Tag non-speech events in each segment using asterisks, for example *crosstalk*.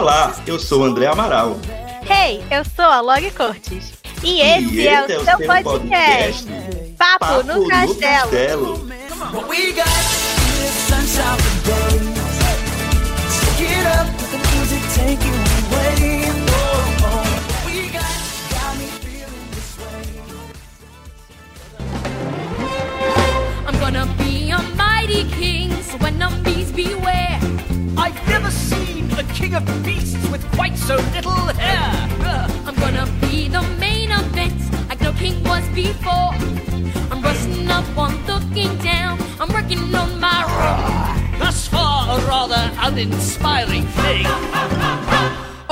Olá, eu sou o André Amaral. Hey, eu sou a Log Cortes. E esse, e é o esse seu podcast, podcast, Papo, Papo no Castelo. Castelo. King of beasts with quite so little hair. Uh, I'm gonna be the main event, like no king was before. I'm rushing up on looking down, I'm working on my thus far, a rather uninspiring thing.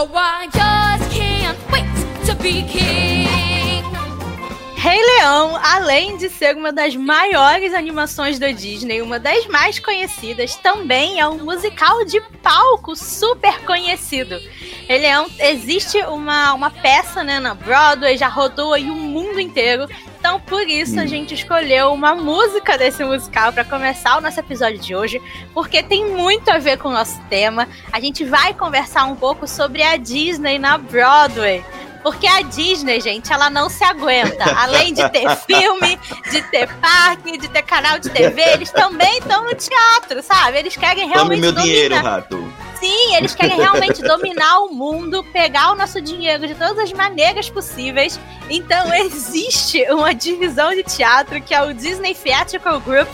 Oh, I just can't wait to be king. Rei Leão, além de ser uma das maiores animações da Disney, uma das mais conhecidas, também é um musical de palco super conhecido. Rei Leão, existe uma, uma peça né, na Broadway, já rodou aí o mundo inteiro. Então, por isso, a gente escolheu uma música desse musical para começar o nosso episódio de hoje, porque tem muito a ver com o nosso tema. A gente vai conversar um pouco sobre a Disney na Broadway. Porque a Disney, gente, ela não se aguenta. Além de ter *laughs* filme, de ter parque, de ter canal de TV, eles também estão no teatro, sabe? Eles querem Tome realmente meu dominar. dinheiro, rato. Sim, eles querem realmente dominar o mundo, pegar o nosso dinheiro de todas as maneiras possíveis. Então *laughs* existe uma divisão de teatro que é o Disney Theatrical Group,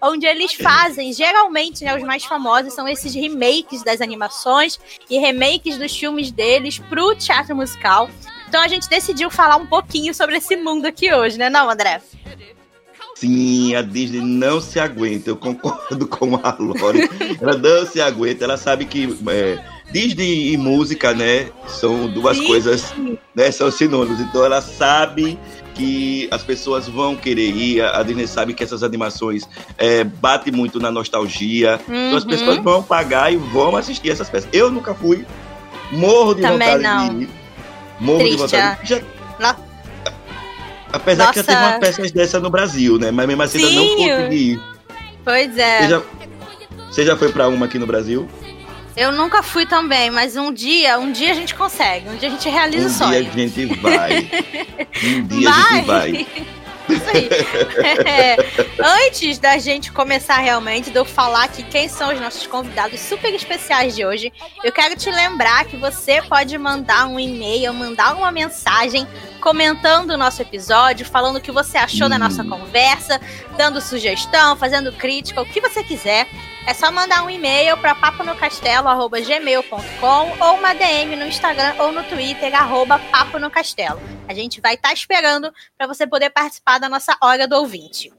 onde eles fazem, geralmente, né, os mais famosos são esses remakes das animações e remakes dos filmes deles pro teatro musical. Então a gente decidiu falar um pouquinho sobre esse mundo aqui hoje, né, não, André? Sim, a Disney não se aguenta. Eu concordo com a Lore. Ela não se aguenta. Ela sabe que é, Disney e música, né, são duas Sim. coisas, né, são sinônimos. Então ela sabe que as pessoas vão querer ir. A Disney sabe que essas animações é, batem muito na nostalgia. Então as Uhum. pessoas vão pagar e vão assistir essas peças. Eu nunca fui. Morro de Também vontade não. de ir. Morro de Triste, vontade. é. Já, apesar que já Nossa. teve umas peças dessa no Brasil, né? Mas mesmo assim ainda não consegui ir. Pois é. Você já, você já foi pra uma aqui no Brasil? Eu nunca fui também, mas um dia, um dia a gente consegue, um dia a gente realiza o um sonho. dia a gente vai. *laughs* Um dia a gente vai. *laughs* Isso *laughs* aí. É, Antes da gente começar realmente, de eu falar aqui quem são os nossos convidados super especiais de hoje, eu quero te lembrar que você pode mandar um e-mail, mandar uma mensagem comentando o nosso episódio, falando o que você achou da Hum. nossa conversa, dando sugestão, fazendo crítica, o que você quiser. É só mandar um e-mail para paponocastelo.gmail.com ou uma DM no Instagram ou no Twitter, arroba Papo no Castelo. A gente vai estar esperando para você poder participar da nossa hora do ouvinte.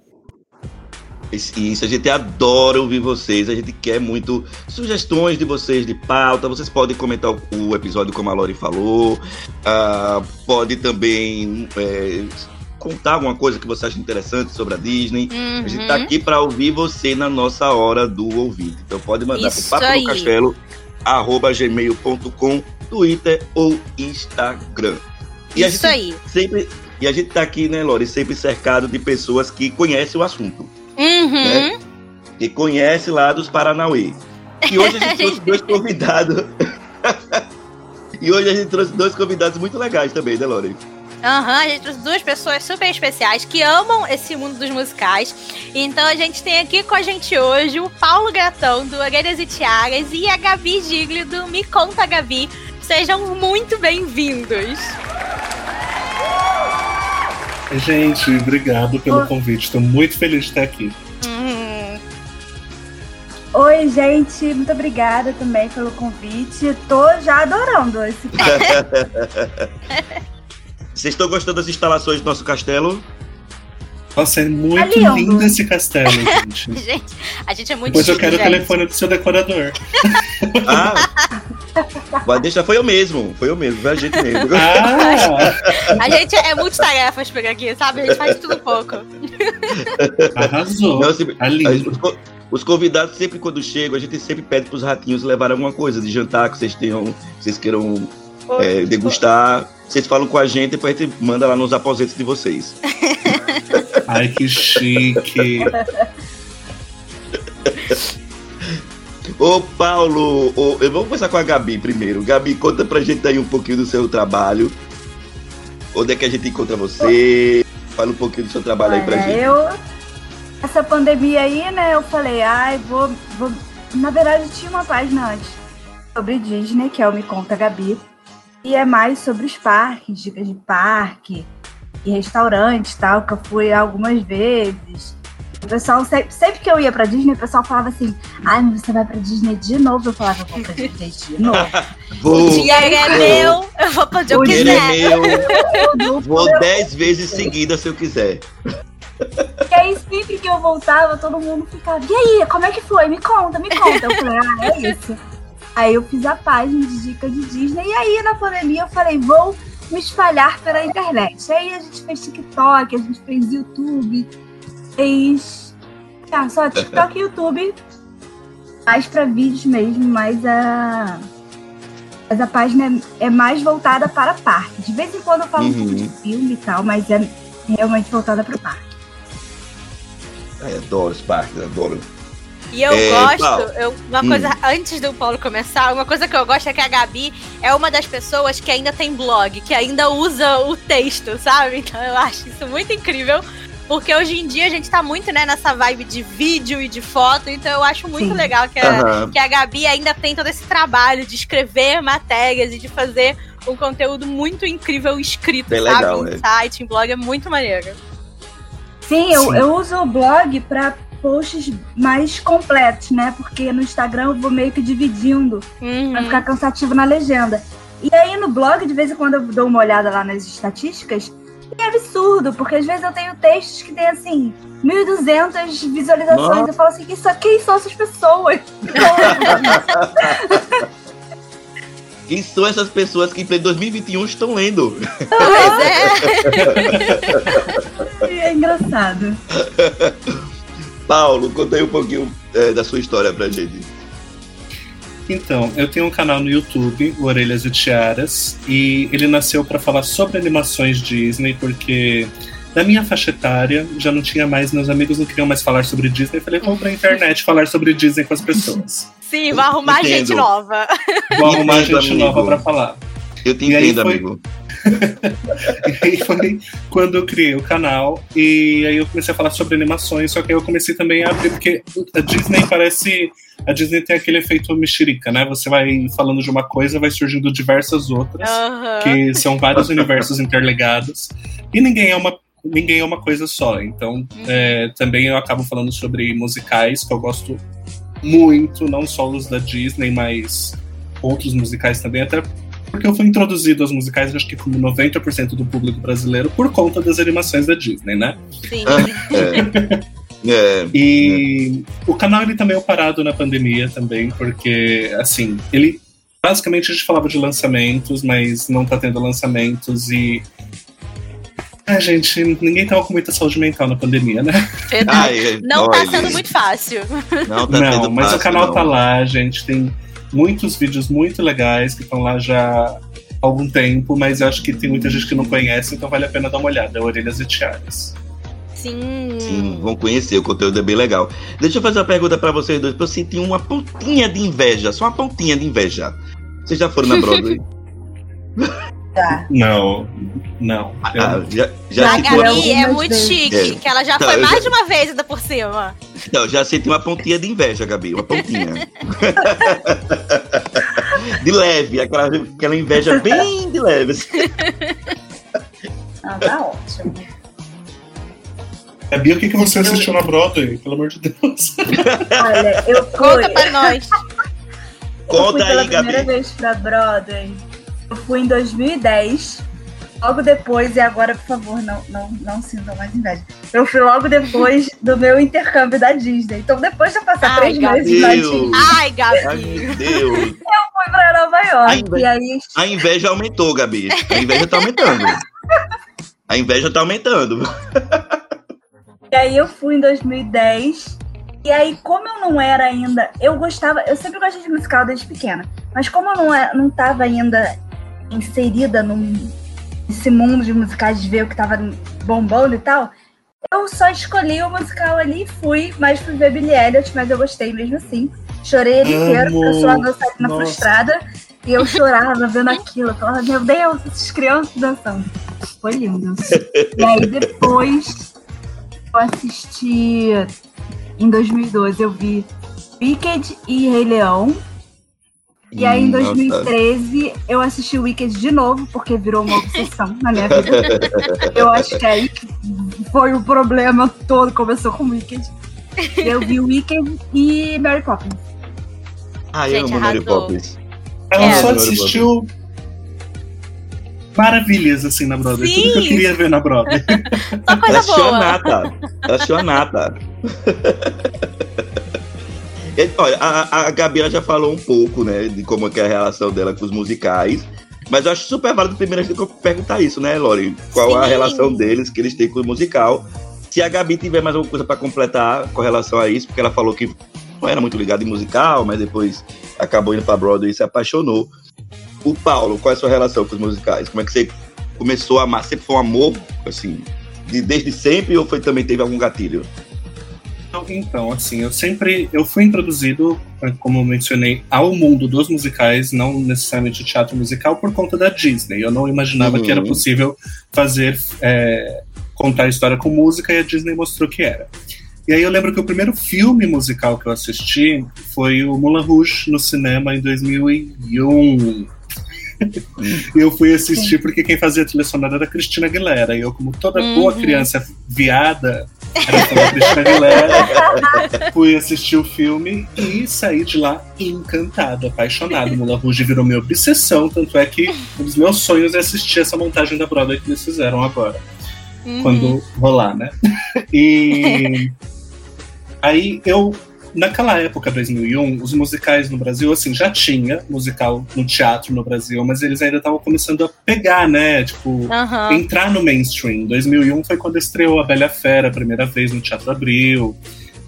Isso, a gente adora ouvir vocês. A gente quer muito sugestões de vocês de pauta. Vocês podem comentar o, episódio como a Lori falou. Ah, pode também é, contar alguma coisa que você acha interessante sobre a Disney. A gente tá Uhum. aqui para ouvir você na nossa hora do ouvinte. Então pode mandar pro papo aí. no castelo, arroba gmail.com, Twitter ou Instagram. E Isso aí. sempre. E a gente tá aqui, né, Lori, sempre cercado de pessoas que conhecem o assunto. Uhum. Né? Que conhece lá dos Paranauê. E hoje a gente *laughs* trouxe dois convidados. *laughs* e hoje a gente trouxe dois convidados muito legais também, né, Lori? Aham, a gente trouxe duas pessoas super especiais que amam esse mundo dos musicais. Então a gente tem aqui com a gente hoje o Paulo Gratão, do Orelhas e Tiaras, e a Gabi Giglio, do Me Conta Gabi. Sejam muito bem-vindos. Gente, obrigado pelo convite. Estou muito feliz de estar aqui. Hum, Oi, gente, muito obrigada também pelo convite. Tô já adorando esse *laughs* Vocês estão gostando das instalações do nosso castelo? Nossa, é muito Tá lindo. lindo esse castelo, *laughs* gente. gente, a gente é muito Depois eu chique, quero o gente. telefone do seu decorador. *laughs* Ah! Mas deixa, foi eu mesmo, foi eu mesmo, foi a gente mesmo. Ah! A gente é multitarefas por aqui, sabe? A gente faz tudo pouco. Arrasou. Não, se- Tá lindo. Os, os convidados, sempre quando chegam, a gente sempre pede pros ratinhos levar alguma coisa de jantar que vocês tenham, que vocês queiram é, degustar. Vocês falam com a gente, depois a gente manda lá nos aposentos de vocês. *laughs* Ai, que chique. Ô, Paulo, ô, eu vou começar com a Gabi primeiro. Gabi, conta pra gente aí um pouquinho do seu trabalho. Onde é que a gente encontra você? Fala um pouquinho do seu trabalho aí pra Olha, gente. eu. Essa pandemia aí, né? Eu falei, ai, vou, vou. Na verdade, tinha uma página antes sobre Disney, que é o Me Conta Gabi. E é mais sobre os parques, dicas de parque e restaurantes tal, que eu fui algumas vezes. O pessoal, sempre, sempre que eu ia pra Disney, o pessoal falava assim: ai, mas você vai pra Disney de novo? Eu falava, eu vou pra Disney de *laughs* novo. Vou, O dinheiro é meu, eu vou pra onde eu O dinheiro é quiser. meu. *laughs* Vou dez vezes seguidas se eu quiser. E aí, sempre que eu voltava, todo mundo ficava, e aí, como é que foi? Me conta, me conta. Eu falei, ah, é isso. *laughs* Aí eu fiz a página de dica de Disney, e aí na pandemia eu falei, vou me espalhar pela internet. Aí a gente fez TikTok, a gente fez YouTube, fez. Ah, só TikTok e YouTube. Mais pra vídeos mesmo, mas a. Mas a página é, é mais voltada para parque. De vez em quando eu falo um pouco Uhum. de filme e tal, mas é realmente voltada para parque. Ai, adoro os parques, adoro. E eu É, gosto, Paulo. eu, uma Hum. coisa, antes do Paulo começar, uma coisa que eu gosto é que a Gabi é uma das pessoas que ainda tem blog, que ainda usa o texto, sabe? Então eu acho isso muito incrível. Porque hoje em dia a gente tá muito, né, nessa vibe de vídeo e de foto, então eu acho muito legal que a, Aham. que a Gabi ainda tem todo esse trabalho de escrever matérias e de fazer um conteúdo muito incrível escrito, Bem sabe? legal, em é. site, em blog, é muito maneiro. Sim, eu, Sim. eu uso o blog para posts mais completos, né? Porque no Instagram eu vou meio que dividindo Uhum. pra ficar cansativo na legenda. E aí no blog, de vez em quando eu dou uma olhada lá nas estatísticas, e é absurdo, porque às vezes eu tenho textos que tem assim 1.200 visualizações. Nossa. Eu falo assim, quem são, quem são essas pessoas? *laughs* Quem são essas pessoas que em pleno 2021 estão lendo? Pois é. *laughs* é engraçado. *laughs* Paulo, conta aí um pouquinho é, da sua história pra gente. Então, eu tenho um canal no YouTube, o Orelhas e Tiaras, e ele nasceu para falar sobre animações Disney, porque na minha faixa etária já não tinha mais, meus amigos não queriam mais falar sobre Disney. Eu falei, vamos pra internet falar sobre Disney com as pessoas. *laughs* Sim, vai arrumar Entendo. gente nova. Vou arrumar Entendo, gente amigo. nova pra falar. Eu te E aí entendo, foi- amigo. *laughs* E aí foi quando eu criei o canal e aí eu comecei a falar sobre animações, só que aí eu comecei também a abrir, porque a Disney parece. A Disney tem aquele efeito mexerica, né? Você vai falando de uma coisa, vai surgindo diversas outras, Aham. que são vários universos interligados. E ninguém é uma. Ninguém é uma coisa só. Então, é, também eu acabo falando sobre musicais, que eu gosto muito, não só os da Disney, mas outros musicais também, até porque eu fui introduzido aos musicais, acho que como 90% do público brasileiro, por conta das animações da Disney, né? Sim. *laughs* É. É, E o canal ele tá meio parado na pandemia também, porque assim, ele basicamente a gente falava de lançamentos, mas não tá tendo lançamentos e ah, gente, ninguém tava com muita saúde mental na pandemia, né? Ai, Não tá sendo muito fácil. Não tá não, sendo mas fácil, o canal não. tá lá, gente. Tem muitos vídeos muito legais que estão lá já há algum tempo, mas eu acho que tem muita gente que não conhece, então vale a pena dar uma olhada. Orelhas e Tiaras. Sim. Sim, vão conhecer, o conteúdo é bem legal. Deixa eu fazer uma pergunta pra vocês dois, porque eu senti uma pontinha de inveja, só uma pontinha de inveja. Vocês já foram na *laughs* Broadway? Tá. Não, não. Eu- Ah, já já a Gabi é muito vezes. chique, É. que ela já Não, foi mais já- de uma vez ainda por cima. não, já senti uma pontinha de inveja, Gabi, uma pontinha. *laughs* de leve, aquela, aquela inveja bem de leve. assim. Ah, tá ótimo. Gabi, o que, que você assistiu na Broadway? Pelo amor de Deus. Olha, eu *laughs* fui, Conta pra nós. eu fui Conta pela aí, primeira Gabi. vez pra Broadway. Eu fui em 2010. Logo depois, e agora, por favor, não, não, não sintam mais inveja. Eu fui logo depois *laughs* do meu intercâmbio da Disney. Então, depois de eu passar Ai, três Gabi. meses na. Disney, Ai, Ai, Gabi. meu Deus. *laughs* fui pra Nova York. Ai, E aí, A inveja aumentou, Gabi. A inveja tá aumentando. A inveja tá aumentando. *laughs* E aí eu fui em 2010. E aí, como eu não era ainda. Eu gostava. Eu sempre gostei de musical desde pequena. Mas como eu não, é- não tava ainda inserida num, nesse mundo de musicais de ver o que tava bombando e tal, Eu só escolhi o musical ali e fui, mas fui ver Billy Elliot, mas eu gostei mesmo assim. Chorei ele inteiro, porque eu sou uma dançarina frustrada. E eu chorava vendo aquilo. Eu falava, meu Deus, essas crianças dançando. Foi lindo. E aí depois eu assisti em 2012, eu vi Wicked e Rei Leão. E aí, em Hum, nossa. 2013, eu assisti Wicked de novo, porque virou uma obsessão na minha vida. Eu acho que aí foi o problema todo, começou com Wicked. Eu vi Wicked e Mary Poppins. Ah, Gente, eu amo Mary. Poppins. Ela É. só assistiu maravilhas assim na Broadway. Tudo que eu Sim. queria ver na Broadway. Só coisa Ela assistiu a boa. nata. Ela assistiu a nata. E, Olha, a, a Gabi ela já falou um pouco, né, de como é que é a relação dela com os musicais. Mas eu acho super válido primeiro a gente perguntar isso, né, Lori? Qual a Sim. relação deles que eles têm com o musical? Se a Gabi tiver mais alguma coisa pra completar com relação a isso, porque ela falou que não era muito ligada em musical, mas depois acabou indo pra Broadway e se apaixonou. O Paulo, qual é a sua relação com os musicais? Como é que você começou a amar? Sempre foi um amor, assim, de, desde sempre ou foi também teve algum gatilho? Então, assim, eu sempre eu fui introduzido, eh, como eu mencionei, ao mundo dos musicais, não necessariamente teatro musical, por conta da Disney. Eu não imaginava Uhum. que era possível fazer eh, contar a história com música e a Disney mostrou que era. E aí eu lembro que o primeiro filme musical que eu assisti foi o Moulin Rouge no cinema em 2001. E eu fui assistir porque quem fazia a trilha sonora era a Cristina Aguilera. E eu, como toda boa Uhum. criança viada, era *laughs* fui assistir o filme e saí de lá encantado, apaixonado. Moulin Rouge virou minha obsessão, tanto é que um dos meus sonhos é assistir essa montagem da Broadway que eles fizeram agora Uhum. quando rolar, né? *laughs* E aí eu, naquela época, 2001, os musicais no Brasil, assim, já tinha musical no teatro no Brasil, mas eles ainda estavam começando a pegar, né? Tipo, entrar no mainstream. 2001 foi quando estreou A Bela Fera, a primeira vez no Teatro Abril.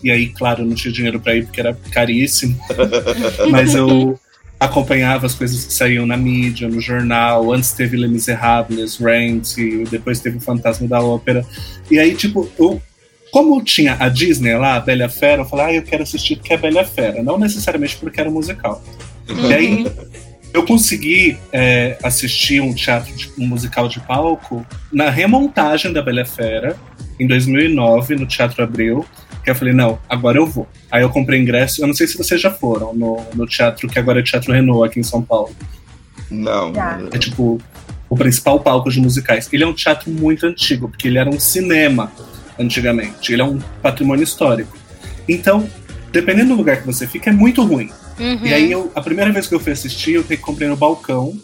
E aí, claro, eu não tinha dinheiro pra ir porque era caríssimo. *laughs* Mas eu acompanhava as coisas que saíam na mídia, no jornal. Antes teve Les Miserables, Rent, e depois teve o Fantasma da Ópera. E aí, tipo, eu, como tinha a Disney lá, a Bela Fera, eu falei, ah, eu quero assistir porque é Bela Fera. Não necessariamente porque era musical. E aí, eu consegui é, assistir um teatro, de- um musical de palco na remontagem da Bela Fera, em 2009, no Teatro Abril, que eu falei, não, agora eu vou. Aí eu comprei ingresso, eu não sei se vocês já foram no, no teatro, que agora é Teatro Renault, aqui em São Paulo. Não. É tipo o principal palco de musicais. Ele é um teatro muito antigo, porque ele era um cinema antigamente. Ele é um patrimônio histórico. Então, dependendo do lugar que você fica, é muito ruim. Uhum. E aí, eu, a primeira vez que eu fui assistir, eu comprei no balcão,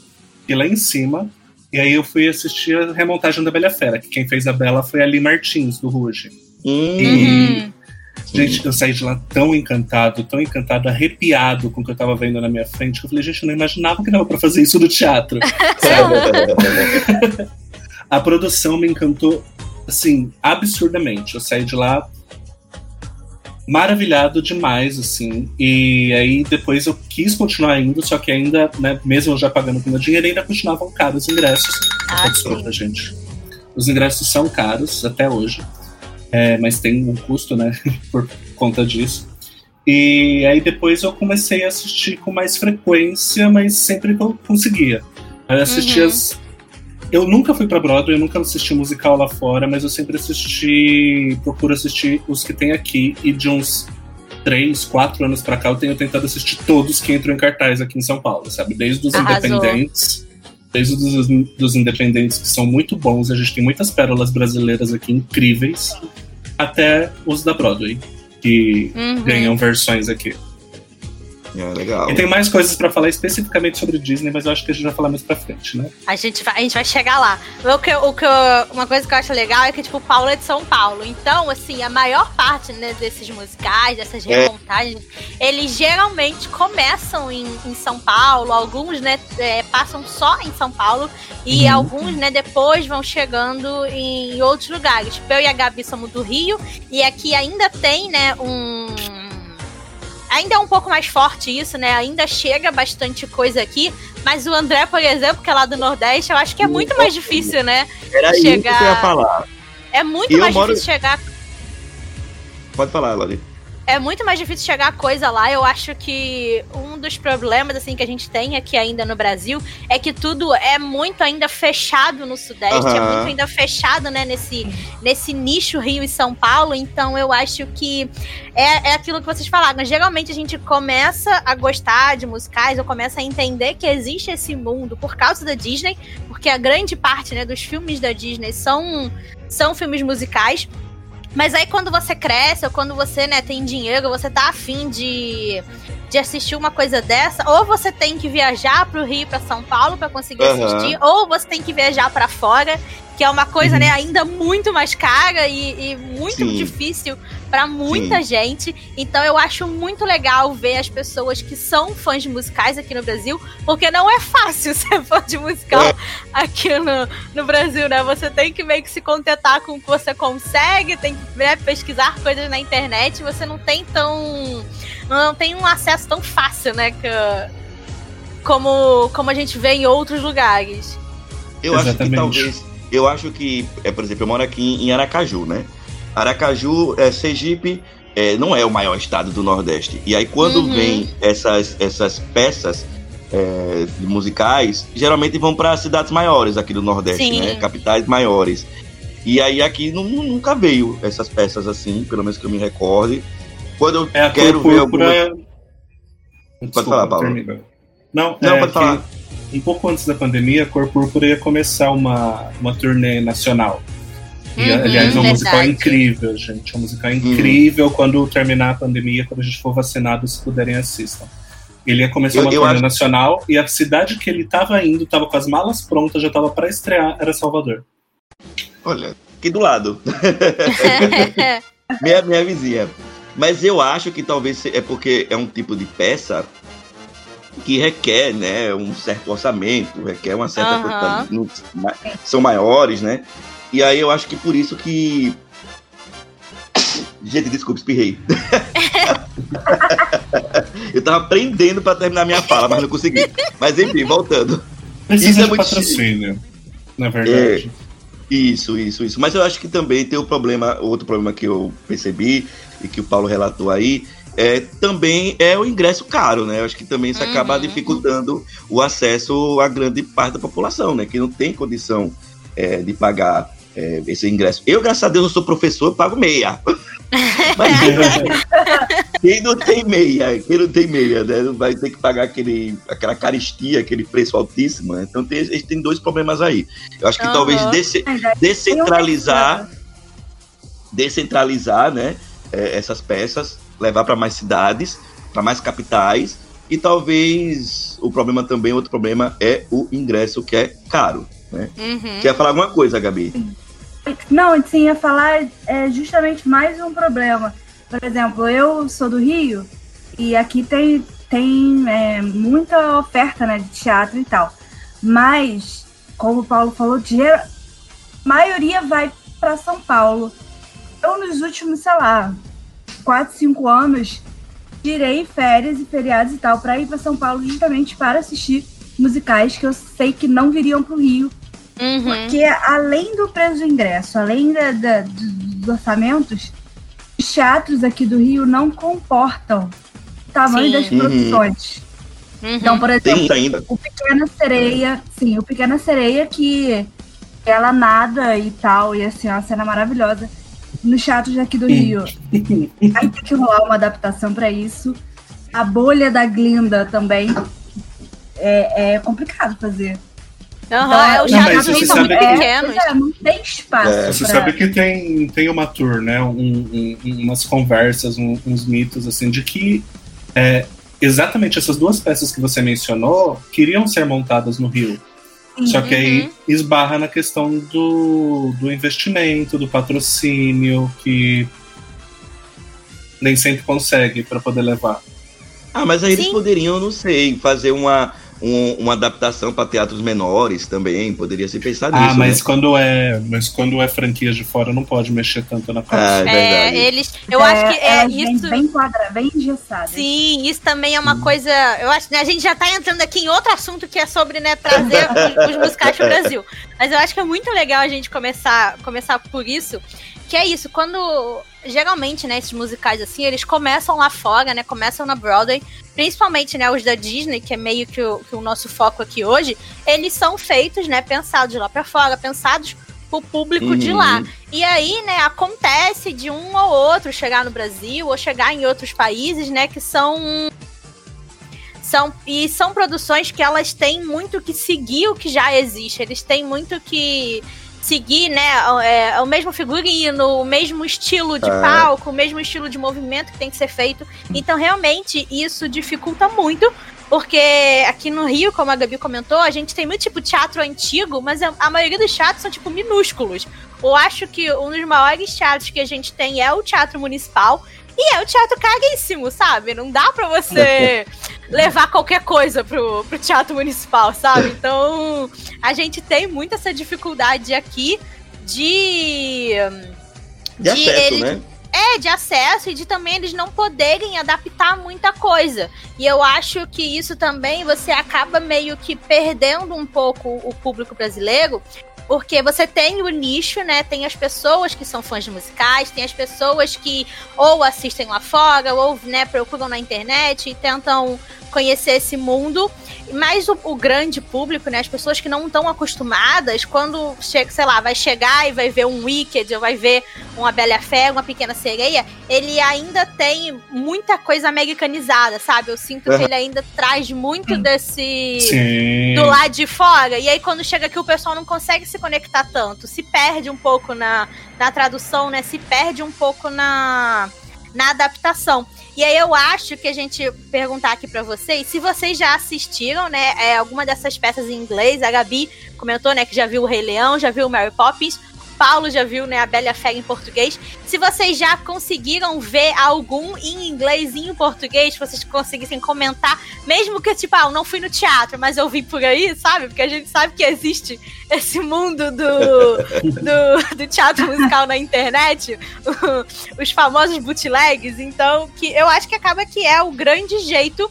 e lá em cima. E aí eu fui assistir a remontagem da Bela Fera, que quem fez a Bela foi a Lee Martins, do Ruge. Hum, Uhum. Gente, eu saí de lá tão encantado, tão encantado, arrepiado com o que eu tava vendo na minha frente, que eu falei, gente, eu não imaginava que dava pra fazer isso no teatro. *laughs* *laughs* A produção me encantou, assim, absurdamente. Eu saí de lá maravilhado demais, assim. E aí depois eu quis continuar indo, só que ainda, né, mesmo eu já pagando com meu dinheiro, ainda continuavam caros os ingressos. Ah, Desculpa, gente. Os ingressos são caros até hoje, é, mas tem um custo, né, *laughs* por conta disso. E aí depois eu comecei a assistir com mais frequência, mas sempre que eu conseguia. Eu assisti Uhum. as. Eu nunca fui pra Broadway, eu nunca assisti musical lá fora, mas eu sempre assisti. Procuro assistir os que tem aqui. E de uns três, quatro anos pra cá, eu tenho tentado assistir todos que entram em cartaz aqui em São Paulo, sabe? Desde os Arrasou. independentes. Desde os dos independentes que são muito bons, a gente tem muitas pérolas brasileiras aqui incríveis, até os da Broadway, que Uhum. ganham versões aqui. É, legal. E tem mais coisas pra falar especificamente sobre Disney, mas eu acho que a gente vai falar mais pra frente, né? A gente vai, a gente vai chegar lá. O que, o que eu- uma coisa que eu acho legal é que, tipo, o Paulo é de São Paulo. Então, assim, a maior parte né, desses musicais, dessas É. remontagens, eles geralmente começam em, em São Paulo. Alguns, né, é, passam só em São Paulo. E Uhum. alguns, né, depois vão chegando em outros lugares. Tipo, eu e a Gabi somos do Rio. E aqui ainda tem, né, um... Ainda é um pouco mais forte isso, né? Ainda chega bastante coisa aqui. Mas o André, por exemplo, que é lá do Nordeste, eu acho que é muito mais difícil, né? Era isso que eu chegar- ia falar. É muito eu mais moro- difícil chegar Pode falar, Lori. É muito mais difícil chegar coisa lá. Eu acho que um dos problemas assim que a gente tem aqui ainda no Brasil é que tudo é muito ainda fechado no Sudeste, é Aham. muito ainda fechado, né, nesse, nesse nicho Rio e São Paulo. Então eu acho que é, é aquilo que vocês falaram. Geralmente a gente começa a gostar de musicais ou começa a entender que existe esse mundo por causa da Disney, porque a grande parte, né, dos filmes da Disney são são filmes musicais. Mas aí quando você cresce, ou quando você, né, tem dinheiro, você tá afim de, de assistir uma coisa dessa, ou você tem que viajar pro Rio, pra São Paulo pra conseguir Aham. assistir, ou você tem que viajar pra fora, que é uma coisa, né, ainda muito mais cara e, e muito Sim. difícil pra muita gente. Então eu acho muito legal ver as pessoas que são fãs de musicais aqui no Brasil, porque não é fácil *laughs* ser fã de musical É. aqui no, no Brasil, né? Você tem que meio que se contentar com o que você consegue, tem que né, pesquisar coisas na internet, você não tem tão. não tem um acesso tão fácil, né? Que, como, como a gente vê em outros lugares. Eu acho que Exatamente. talvez. Eu acho que, é, por exemplo, eu moro aqui em Aracaju, né? Aracaju, é, Sergipe, é, não é o maior estado do Nordeste. E aí, quando Uhum. vem essas, essas peças é, musicais, geralmente vão para cidades maiores aqui do Nordeste, Sim. né? Capitais maiores. E aí, aqui nu- nunca veio essas peças assim, pelo menos que eu me recorde. Quando eu É quero ver alguma. Desculpa, falar, Paulo. Não, Não, é pode falar. Um pouco antes da pandemia, a Cor Púrpura ia começar uma, uma turnê nacional. E, Uhum, aliás, é um musical incrível, gente. É um musical Uhum. incrível. Quando terminar a pandemia, quando a gente for vacinado, se puderem, assistam. Ele ia começar Eu- uma eu turnê acho- nacional e a cidade que ele tava indo, tava com as malas prontas, já tava pra estrear, era Salvador. Olha, aqui do lado. *laughs* minha, minha vizinha. Mas eu acho que talvez é porque é um tipo de peça que requer, né, um certo orçamento, requer uma certa ma- são maiores, né? E aí eu acho que por isso que Gente, desculpa, espirrei. *laughs* eu tava aprendendo pra terminar minha fala, mas não consegui. Mas enfim, voltando. Precisa Isso é de muito patrocínio, na verdade. Isso, isso, isso. Mas eu acho que também tem o problema, outro problema que eu percebi e que o Paulo relatou aí, é, também é o ingresso caro, né? Eu acho que também isso acaba Uhum. dificultando o acesso a grande parte da população, né? Que não tem condição é, de pagar é, esse ingresso. Eu, graças a Deus, eu sou professor, eu pago meia. *laughs* Mas quem não tem meia, quem não tem meia, né? Vai ter que pagar aquele, aquela caristia, aquele preço altíssimo, né? Então tem, eles têm dois problemas aí. Eu acho que Aham. talvez desse, descentralizar descentralizar né é, essas peças levar para mais cidades para mais capitais e talvez o problema também outro problema é o ingresso que é caro né Uhum. quer falar alguma coisa Gabi Não, sim, ia falar é, justamente mais um problema. Por exemplo, eu sou do Rio e aqui tem, tem é, muita oferta né, de teatro e tal. Mas, como o Paulo falou, a maioria vai para São Paulo. Eu, nos últimos, sei lá, 4, 5 anos, tirei férias e feriados e tal para ir para São Paulo justamente para assistir musicais que eu sei que não viriam para o Rio Uhum. porque além do preço do ingresso, além da, da- do- dos orçamentos, os teatros aqui do Rio não comportam o tamanho Sim. das Uhum. produções. Uhum. Então, por exemplo, o Pequena Sereia, sim, o Pequena Sereia que ela nada e tal, e assim, é uma cena maravilhosa. Nos teatros daqui do Rio. Vai ter que rolar uma adaptação para isso. A bolha da Glinda também é, é complicado fazer. Aham, Então, é, os você são sabe muito que- pequenos. é, não tem espaço. É, Você pra- sabe que tem, tem uma tour, né? Um, um- umas conversas, um- uns mitos, assim, de que é, exatamente essas duas peças que você mencionou queriam ser montadas no Rio. Só que aí Uhum. esbarra na questão do, do investimento, do patrocínio, que nem sempre consegue para poder levar. ah mas aí eles Sim. poderiam não sei fazer uma um- uma adaptação para teatros menores também. Poderia se pensar nisso. Ah, mas né? quando é, mas quando é franquia de fora não pode mexer tanto na Ah, é É, verdade. eles. Eu acho que é elas vêm isso. Bem quadra, bem engessadas. Sim, isso também é uma coisa. Eu acho que a gente já tá entrando aqui em outro assunto que é sobre né, trazer *laughs* os, os musicais pro Brasil. Mas eu acho que é muito legal a gente começar, começar por isso. Que é isso, quando. Geralmente, né, esses musicais assim, eles começam lá fora, né? Começam na Broadway. Principalmente, né, os da Disney, que é meio que o, que o nosso foco aqui hoje, eles são feitos, né, pensados lá pra fora, pensados pro público de Uhum. lá. E aí, né, acontece de um ou outro chegar no Brasil ou chegar em outros países, né, que são são e são produções que elas têm muito que seguir o que já existe. Eles têm muito que seguir, né, é, o mesmo figurino, o mesmo estilo de É. palco, o mesmo estilo de movimento que tem que ser feito. Então, realmente, isso dificulta muito. Porque aqui no Rio, como a Gabi comentou, a gente tem muito tipo teatro antigo, mas a, a maioria dos teatros são tipo minúsculos. Eu acho que um dos maiores teatros que a gente tem é o Teatro Municipal. E é o teatro caríssimo, sabe? Não dá pra você *laughs* levar qualquer coisa pro, pro teatro municipal, sabe? Então, a gente tem muito essa dificuldade aqui de. De de acesso, ele- né? É, de acesso e de também eles não poderem adaptar muita coisa. E eu acho que isso também você acaba meio que perdendo um pouco o público brasileiro. Porque você tem o nicho, né? Tem as pessoas que são fãs de musicais, tem as pessoas que ou assistem lá fora, ou né, procuram na internet e tentam conhecer esse mundo. Mas o, o grande público, né? As pessoas que não estão acostumadas, quando chega, sei lá, vai chegar e vai ver um Wicked, ou vai ver uma Bela Fera, uma Pequena Sereia, ele ainda tem muita coisa americanizada, sabe? Eu sinto que Aham. ele ainda traz muito desse Sim. do lado de fora. E aí, quando chega aqui, o pessoal não consegue se conectar tanto. Se perde um pouco na, na tradução, né? Se perde um pouco na, na adaptação. E aí eu acho que a gente perguntar aqui pra vocês, se vocês já assistiram, né, é, alguma dessas peças em inglês, a Gabi comentou, né, que já viu o Rei Leão, já viu o Mary Poppins, Paulo já viu, né, a Bela Fera em português. Se vocês já conseguiram ver algum em inglês e em português, se vocês conseguissem comentar, mesmo que, tipo, ah, eu não fui no teatro, mas eu vi por aí, sabe? Porque a gente sabe que existe esse mundo do, do, do teatro musical na internet, os famosos bootlegs. Então, que eu acho que acaba que é o grande jeito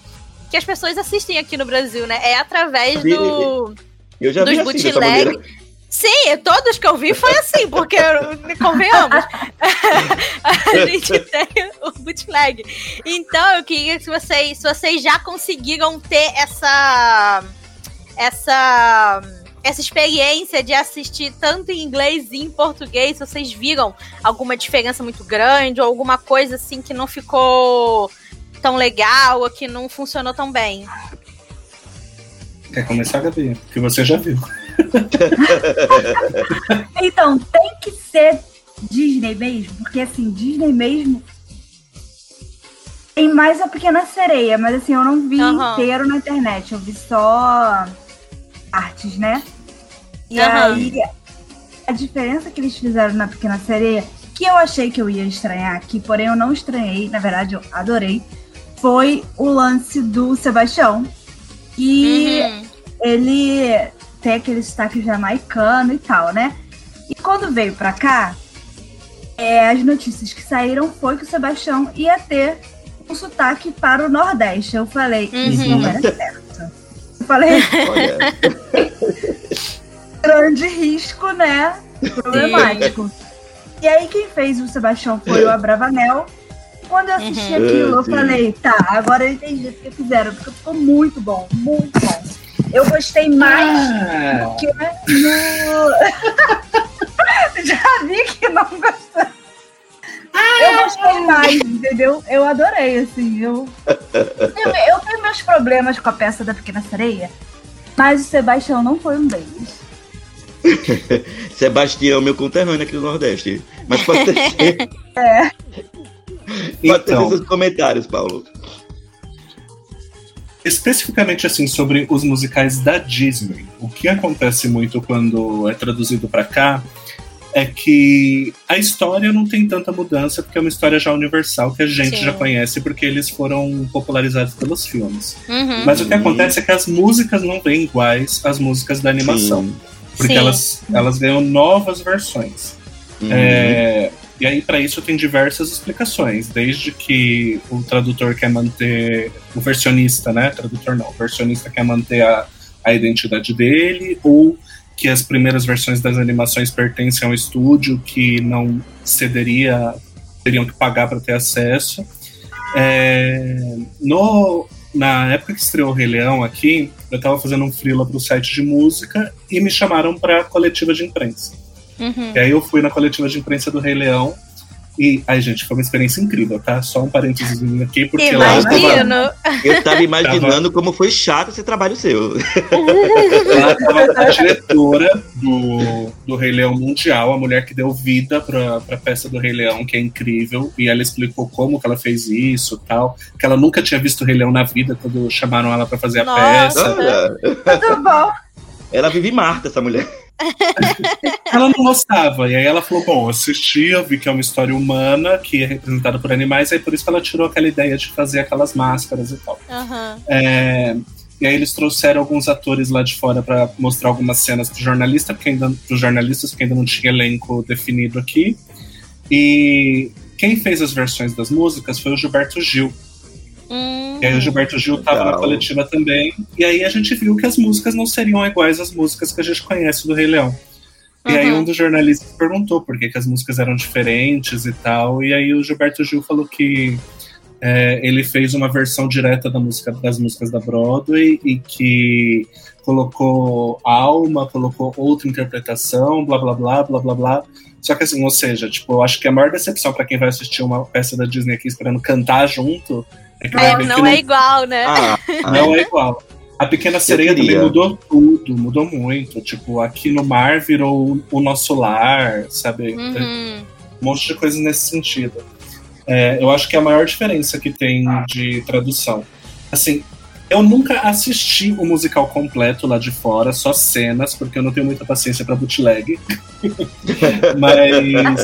que as pessoas assistem aqui no Brasil, né? É através do Eu já dos vi assim, dessa bootleg. maneira. Sim, todos que eu vi foi assim, porque convenhamos. *laughs* a gente *laughs* tem o bootleg. Então, eu queria que vocês, se vocês já conseguiram ter essa essa essa experiência de assistir tanto em inglês e em português, se vocês viram alguma diferença muito grande ou alguma coisa assim que não ficou tão legal ou que não funcionou tão bem. Quer começar, Gabi? Que você já viu. Então, tem que ser Disney mesmo, porque assim, Disney mesmo tem mais a Pequena Sereia, mas assim, eu não vi Aham. inteiro na internet, eu vi só artes, né? E Aham. aí, a diferença que eles fizeram na Pequena Sereia, que eu achei que eu ia estranhar aqui, porém eu não estranhei, na verdade eu adorei, foi o lance do Sebastião. E Uhum. ele tem aquele sotaque jamaicano e tal, né? E quando veio pra cá, é, as notícias que saíram foi que o Sebastião ia ter um sotaque para o Nordeste. Eu falei, isso Uhum. não era certo. Eu falei, *laughs* grande risco, né? Problemático. E aí quem fez o Sebastião foi o Abravanel. Quando eu assisti Uhum. aquilo, eu falei, tá, agora eu entendi o que fizeram, porque ficou muito bom, muito bom. Eu gostei mais Ah, do que no. *laughs* Já vi que não gostou. Eu gostei mais, entendeu? Eu adorei, assim. Eu... eu, eu tenho meus problemas com a peça da Pequena Sereia, mas o Sebastião não foi um deles. *laughs* Sebastião, meu conterrâneo aqui do Nordeste. Mas pode ter, *laughs* É. pode ter então, seus comentários, Paulo. Especificamente assim sobre os musicais da Disney, o que acontece muito quando é traduzido para cá é que a história não tem tanta mudança, porque é uma história já universal que a gente Sim. já conhece, porque eles foram popularizados pelos filmes. Uhum. Mas o que Uhum. acontece é que as músicas não vêm iguais às músicas da animação. Sim. Porque Sim. elas, elas ganham novas versões. Uhum. É, e aí, para isso, tem diversas explicações. Desde que o tradutor quer manter. O versionista, né? Tradutor não. O versionista quer manter a, a identidade dele, ou que as primeiras versões das animações pertencem ao estúdio que não cederia, teriam que pagar para ter acesso. É, no, na época que estreou o Rei Leão aqui, eu estava fazendo um freela para o site de música e me chamaram para coletiva de imprensa. Uhum. E aí eu fui na coletiva de imprensa do Rei Leão. E, ai, gente, foi uma experiência incrível, tá? Só um parênteses aqui, porque lá eu tava, Imagino. Eu tava imaginando como foi chato esse trabalho seu. *laughs* lá tava a diretora do, do Rei Leão Mundial, a mulher que deu vida pra, pra peça do Rei Leão, que é incrível. E ela explicou como que ela fez isso tal. Que ela nunca tinha visto o Rei Leão na vida quando chamaram ela pra fazer a Nossa. peça. Tudo bom? ela vive Marta, essa mulher. *laughs* Ela não gostava. E aí ela falou: Bom, assisti, eu vi que é uma história humana, que é representada por animais, aí por isso que ela tirou aquela ideia de fazer aquelas máscaras e tal. Aham. É, e aí eles trouxeram alguns atores lá de fora para mostrar algumas cenas pro jornalista, porque ainda, pros jornalistas, porque ainda não tinha elenco definido aqui. E quem fez as versões das músicas foi o Gilberto Gil. Hum. E aí o Gilberto Gil estava na coletiva também. E aí a gente viu que as músicas não seriam iguais às músicas que a gente conhece do Rei Leão. E aí Uhum. um dos jornalistas perguntou por que, que as músicas eram diferentes e tal. E aí o Gilberto Gil falou que é, ele fez uma versão direta da música, das músicas da Broadway e que colocou alma, colocou outra interpretação, blá blá blá, blá blá blá. Só que assim, ou seja, tipo, eu acho que a maior decepção para quem vai assistir uma peça da Disney aqui esperando cantar junto é É, não que é igual, né? Ah, não é igual. A Pequena Sereia também mudou tudo, mudou muito. Tipo, aqui no mar virou o nosso lar, sabe? Uhum. Um monte de coisas nesse sentido. É, eu acho que é a maior diferença que tem de tradução. Assim, eu nunca assisti o musical completo lá de fora, só cenas, porque eu não tenho muita paciência pra bootleg. *laughs* Mas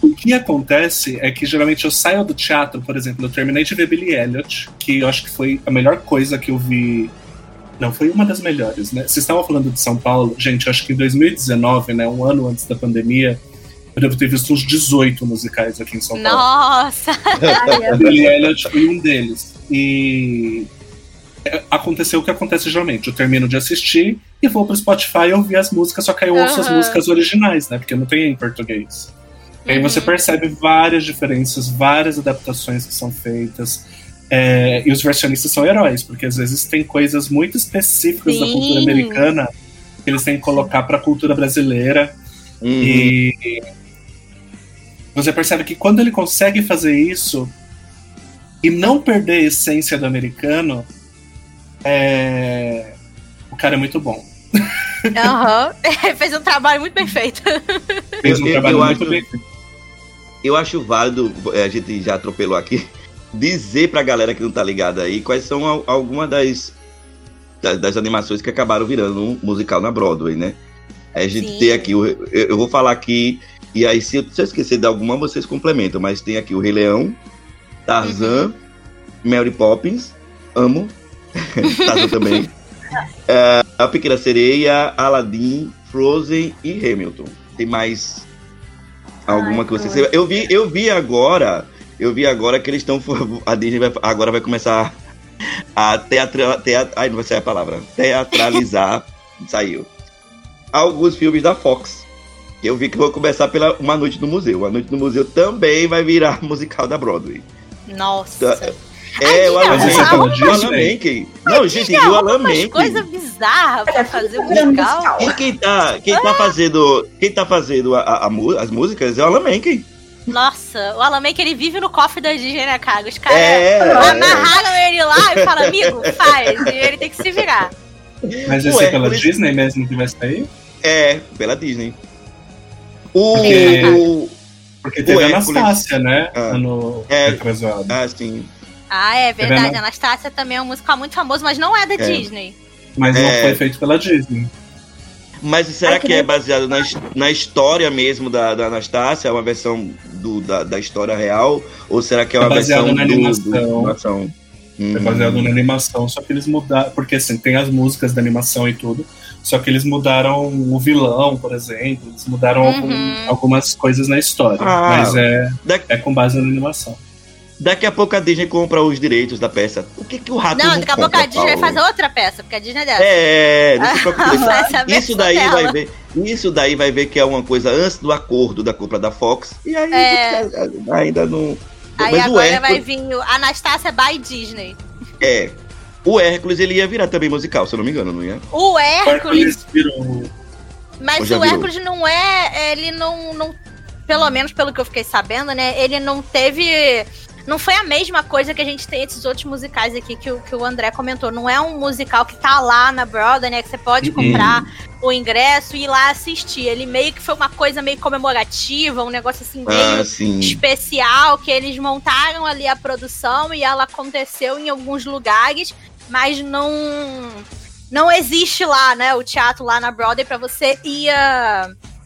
o que acontece é que geralmente eu saio do teatro, por exemplo, eu terminei de ver Billy Elliot, que eu acho que foi a melhor coisa que eu vi. Não, foi uma das melhores, né? Vocês estavam falando de São Paulo, gente, eu acho que em 2019, né, um ano antes da pandemia, eu devo ter visto uns 18 musicais aqui em São Paulo. Nossa! *laughs* Billy Elliot foi um deles. E é, aconteceu o que acontece geralmente. Eu termino de assistir e vou pro Spotify ouvir as músicas, só que aí eu ouço as Aham. músicas originais, né? Porque não tem em português. E aí você Uhum. percebe várias diferenças, várias adaptações que são feitas. É, e os versionistas são heróis, porque às vezes tem coisas muito específicas da Sim. cultura americana que eles têm que colocar pra cultura brasileira. uhum. E você percebe que quando ele consegue fazer isso e não perder a essência do americano, é... o cara é muito bom. Aham. *laughs* Fez um trabalho muito bem feito. Fez um eu- trabalho eu muito acho- bem feito. Eu acho válido, é, a gente já atropelou aqui, *laughs* dizer pra galera que não tá ligada aí quais são al- algumas das, das, das animações que acabaram virando um musical na Broadway, né? A gente Sim. tem aqui, eu, eu vou falar aqui, e aí se eu, se eu esquecer de alguma, vocês complementam, mas tem aqui o Rei Leão, Tarzan, Mary Poppins, amo, *laughs* Tarzan também, é, *laughs* A Pequena Sereia, Aladdin, Frozen e Hamilton. Tem mais alguma Ai, que você... Eu vi, eu vi agora, eu vi agora que eles estão... *laughs* A Disney vai- agora vai começar a teatra, teat, ai, não vai sair a palavra. Teatralizar. *laughs* saiu. Alguns filmes da Fox. Eu vi que vou começar pela Uma Noite no Museu. A Noite no Museu também vai virar *laughs* musical da Broadway. Nossa. É, o Alan é o? Menken. Não, gente, e o Alan Menken. coisas bizarras pra fazer Virando musical. E quem tá, quem tá fazendo, quem tá fazendo a, a- a as músicas é o Alan Menken. Nossa, o Alan Maker, ele vive no cofre da Disney, né, cara? Os caras É, é. amarraram ele lá e falam, amigo, faz. E ele tem que se virar. Mas Ué, esse é pela Disney mesmo que vai sair? É, pela Disney. O, Porque- o- Porque teve O a Hércules. Anastácia, né? Ah. Ano É. retrasado. ah, sim. Ah, é verdade. vendo? Anastácia também é um musical muito famoso, mas não é da É. Disney. Mas não É. foi feito pela Disney. Mas será Ai, que que é baseado na, na história mesmo da, da Anastácia? É uma versão do, da, da história real? Ou será que é É uma versão na do, animação. do animação? É Hum. baseado na animação, só que eles mudaram. Porque assim, tem as músicas da animação e tudo. Só que eles mudaram o vilão, por exemplo. Eles mudaram Uhum. algum- algumas coisas na história. Ah. mas é, Da- é com base na animação. Daqui a pouco a Disney compra os direitos da peça. O que, que o rato não, Não, daqui a pouco a Disney vai fazer outra peça, porque a Disney é dessa. É, não se preocupe. *laughs* Isso daí dela. vai ver. Isso daí vai ver que é uma coisa antes do acordo da compra da Fox. E aí É. ainda não. Aí Mas agora vai Hércules, vir o Anastácia by Disney. é. O Hércules ele ia virar também musical, se eu não me engano, não ia? O Hércules, virou. mas o virou? Hércules não é. Ele não, não. Pelo menos pelo que eu fiquei sabendo, né? Ele não teve. Não foi a mesma coisa que a gente tem esses outros musicais aqui que o, que o André comentou. Não é um musical que tá lá na Broadway, né? Que você pode Uhum. comprar o ingresso e ir lá assistir. Ele meio que foi uma coisa meio comemorativa, um negócio assim meio Ah, especial que eles montaram ali a produção e ela aconteceu em alguns lugares, mas não não existe lá, né, o teatro lá na Broadway para você ir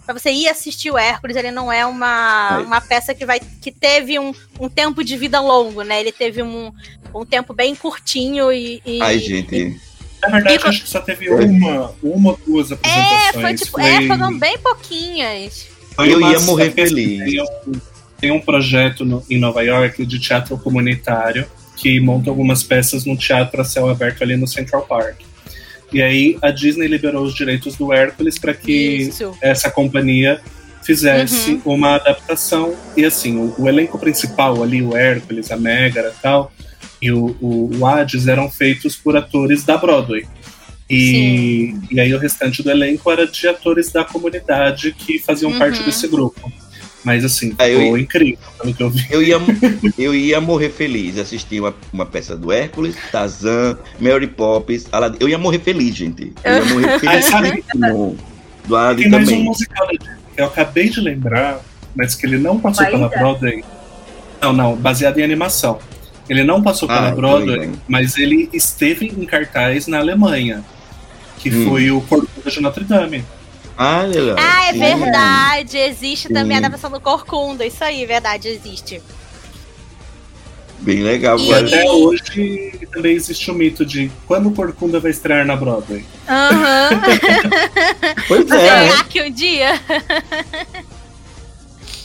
para você ir assistir o Hércules, ele não é uma, Aí. uma peça que vai que teve um, um tempo de vida longo, né? Ele teve um, um tempo bem curtinho e, e- Ai, gente. Na verdade, acho que só teve uma, uma ou duas é, apresentações. foi tipo, é, foram bem pouquinhas. Foi Eu ia morrer feliz. Tem um, tem um projeto no- em Nova York de teatro comunitário que monta algumas peças num teatro a céu aberto ali no Central Park. E aí a Disney liberou os direitos do Hércules para que Isso. essa companhia fizesse Uhum. uma adaptação. E assim, o, o elenco principal ali, o Hércules, a Megara e tal, e o, o, o Hades eram feitos por atores da Broadway. E, e aí o restante do elenco era de atores da comunidade que faziam Uhum. parte desse grupo. Mas assim, ficou ia- incrível, pelo que eu vi. Eu ia, *laughs* eu ia morrer feliz assistir uma, uma peça do Hércules, Tarzan, Mary Poppins, Aladdin. Eu ia morrer feliz, gente. Eu ia morrer *laughs* feliz. sabe- do Aladdin Tem mais um também. musical da Disney que eu acabei de lembrar, mas que ele não passou pela Broadway. Não, não, baseado em animação. Ele não passou Ah, pela tô Broadway, mas ele esteve em cartaz na Alemanha, que Hum. foi o Corcunda de Notre Dame. Ah, legal. Ah, é Sim. verdade. Existe também a Sim. adaptação do Corcunda. Isso aí, verdade, existe. Bem legal. E- Agora, até hoje também existe o mito de quando o Corcunda vai estrear na Broadway. Aham. *laughs* Pois é, né? Será que um dia?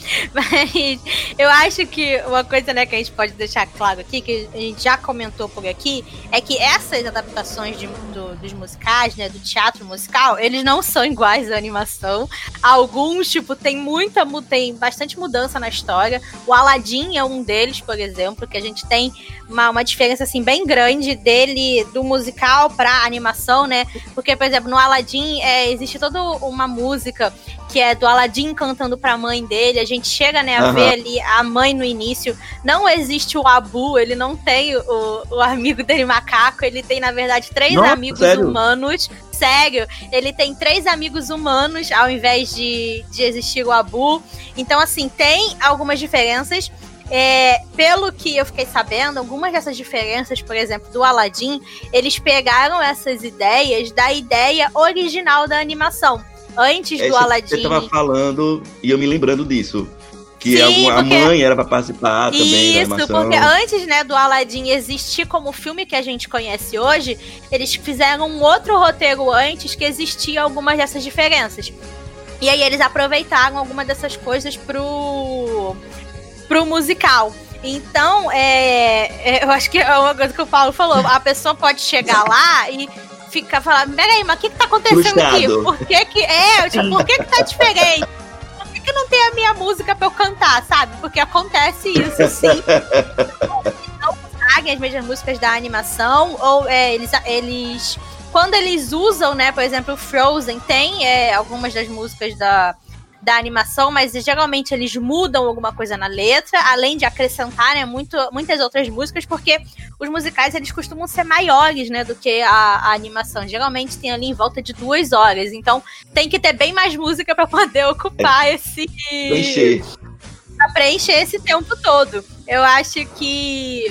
*laughs* Mas eu acho que uma coisa né, que a gente pode deixar claro aqui, que a gente já comentou por aqui, é que essas adaptações de- do- dos musicais, né, do teatro musical, eles não são iguais à animação. Alguns, tipo, tem muita, mu- tem bastante mudança na história. O Aladdin é um deles, por exemplo, que a gente tem uma, uma diferença assim bem grande dele do musical pra animação, né? Porque, por exemplo, no Aladdin é, existe toda uma música que é do Aladdin cantando pra mãe dele. A gente chega, né, a Aham. ver ali a mãe no início. Não existe o Abu, ele não tem o, o amigo dele macaco, ele tem, na verdade, três Nossa, amigos sério? humanos. Sério, ele tem três amigos humanos ao invés de, de existir o Abu. Então, assim, tem algumas diferenças. É, pelo que eu fiquei sabendo, algumas dessas diferenças, por exemplo, do Aladdin, eles pegaram essas ideias da ideia original da animação. Antes É do isso Aladdin. Você tava falando e eu me lembrando disso. Que Sim, alguma- a porque- mãe era pra participar também da Isso, porque antes, né, do Aladdin existir como filme que a gente conhece hoje, eles fizeram um outro roteiro antes que existia algumas dessas diferenças. E aí eles aproveitaram algumas dessas coisas pro, pro musical. Então, é, é, eu acho que é uma coisa que o Paulo falou. A pessoa pode chegar lá e ficar falando, peraí, mas o que que tá acontecendo aqui? Frustrado. Por que que... É, *laughs* tipo, por que que tá diferente? Por que que não tem a minha música pra eu cantar, sabe? Porque acontece isso, *laughs* sim seguem as mesmas músicas da animação, ou é, eles, eles. Quando eles usam, né, por exemplo, Frozen, tem é, algumas das músicas da, da animação, mas geralmente eles mudam alguma coisa na letra, além de acrescentar né, muito, muitas outras músicas, porque os musicais eles costumam ser maiores né, do que a, a animação. Geralmente tem ali em volta de duas horas, então tem que ter bem mais música para poder *laughs* ocupar esse Preencher. pra preencher esse tempo todo. Eu acho que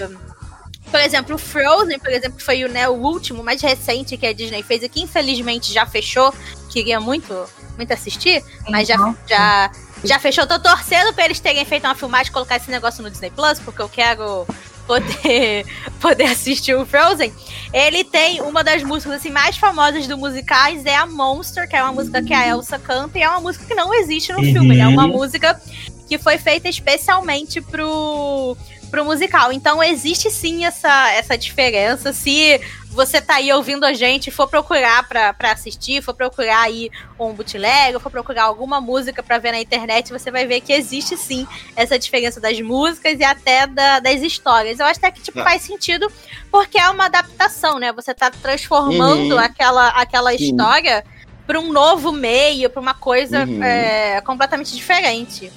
Por exemplo, o Frozen, por exemplo, foi o, né, o último, mais recente que a Disney fez e que infelizmente já fechou. Queria muito, muito assistir, mas já, Uhum. já, já fechou. Tô torcendo pra eles terem feito uma filmagem e colocar esse negócio no Disney Plus, porque eu quero poder, *laughs* poder assistir o Frozen. Ele tem uma das músicas assim, mais famosas do musicais, é a Monster, que é uma música que a Elsa canta, e é uma música que não existe no Uhum. filme, né? É uma música que foi feita especialmente pro, pro musical. Então existe sim essa, essa diferença. Se você tá aí ouvindo a gente, for procurar pra, pra assistir, for procurar aí um bootleg, for procurar alguma música pra ver na internet, você vai ver que existe sim essa diferença das músicas e até da- das histórias. Eu acho até que tipo, Ah. faz sentido porque é uma adaptação, né? Você tá transformando Uhum. aquela, aquela Sim. história pra um novo meio, pra uma coisa Uhum. é, completamente diferente.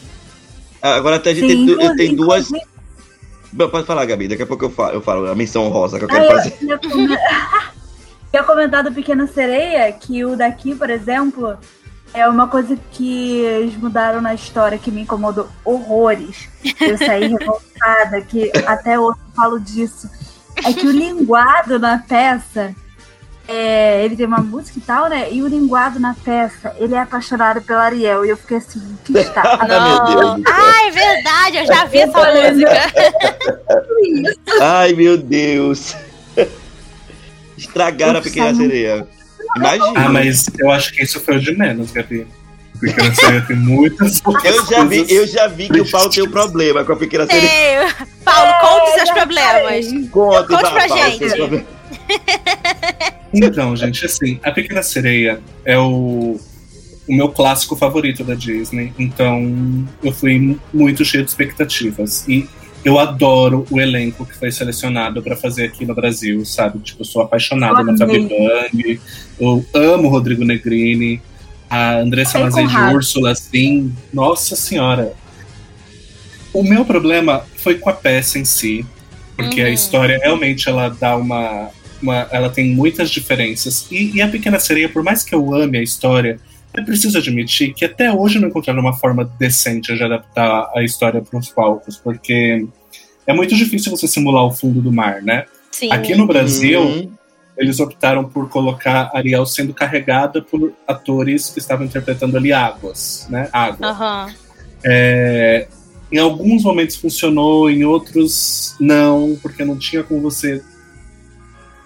Agora até a gente Sim, tem, inclusive- duas. Pode falar, Gabi, daqui a pouco eu falo, eu falo a menção rosa que eu quero Ah, eu fazer. come- *laughs* ia comentar do Pequena Sereia que o daqui, por exemplo, é uma coisa que eles mudaram na história que me incomodou horrores. Eu saí *laughs* revoltada, que até hoje eu falo disso. É que o linguado na peça, é, ele tem uma música e tal, né? E o linguado na peça, ele é apaixonado pela Ariel. E eu fiquei assim, que *laughs* está? Ah, meu Deus do céu. Ah, é verdade, eu já vi essa Eu música. *laughs* Ai, meu Deus. Estragaram a pequena sereia. Imagina. Ah, mas eu acho que isso foi o de menos, Gabi. Porque na série tem muitas Eu já vi, coisas. eu já vi que o Paulo tem um problema com a pequena sereia. Ei, Paulo, conte seus problemas. Conte, pra Paulo, gente. Então, gente, assim, A Pequena Sereia é o, o meu clássico favorito da Disney. Então, eu fui muito cheio de expectativas. E eu adoro o elenco que foi selecionado pra fazer aqui no Brasil, sabe? Tipo, eu sou apaixonado Eu na Fabi. Bang, eu amo o Rodrigo Negrini, a Andressa Mazei de. Úrsula, assim, nossa senhora. O meu problema foi com a peça em si, porque a Uhum. história realmente ela dá uma, uma- ela tem muitas diferenças. E, e a Pequena Sereia, por mais que eu ame a história, eu preciso admitir que até hoje não encontraram uma forma decente de adaptar a história para os palcos, porque é muito difícil você simular o fundo do mar, né? Sim. Aqui no Brasil, Uhum. eles optaram por colocar Ariel sendo carregada por atores que estavam interpretando ali águas, né? Água. Aham. É, em alguns momentos funcionou, em outros não, porque não tinha como você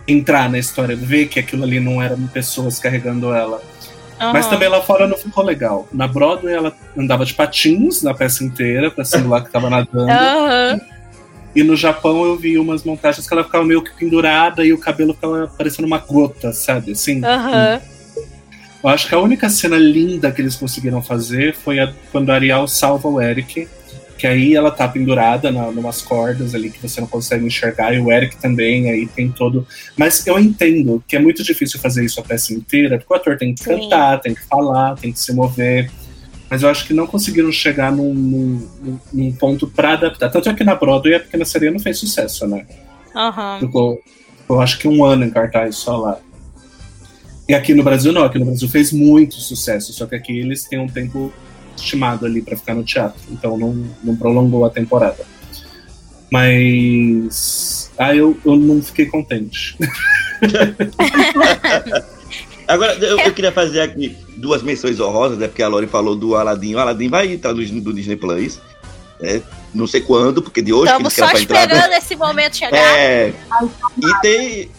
entrar na história, ver que aquilo ali não eram pessoas carregando ela. Mas aham. também lá fora não ficou legal. Na Broadway ela andava de patins na peça inteira pra simular que tava nadando. Aham. E no Japão eu vi umas montagens que ela ficava meio que pendurada e o cabelo ficava parecendo uma gota, sabe? Assim. Aham. Eu acho que a única cena linda que eles conseguiram fazer foi a- quando a Ariel salva o Eric. Que aí ela tá pendurada na, numas cordas ali que você não consegue enxergar, e o Eric também, aí tem todo. Mas eu entendo que é muito difícil fazer isso a peça inteira, porque o ator tem que Sim. cantar, tem que falar, tem que se mover. Mas eu acho que não conseguiram chegar num, num- num- ponto pra adaptar. Tanto é que na Broadway a Pequena Sereia não fez sucesso, né? Aham. Ficou, eu acho que um ano em cartaz só lá. E aqui no Brasil não, aqui no Brasil fez muito sucesso, só que aqui eles têm um tempo estimado ali pra ficar no teatro, então não, não prolongou a temporada. Mas. Ah, eu, eu não fiquei contente. *laughs* Agora, eu, eu queria fazer aqui duas menções honrosas, né? Porque a Lori falou do Aladdin. O Aladdin vai estar no, do Disney Plus. né? Não sei quando, porque de hoje Estamos que só querem pra entrar. esperando esse momento chegar. É. E tem.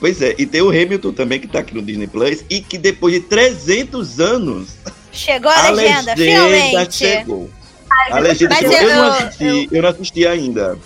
Pois é, e tem o Hamilton também que tá aqui no Disney Plus e que depois de 300 anos Chegou a, legenda, finalmente. chegou. A legenda chegou. Eu, eu- não assisti, eu, não assisti ainda.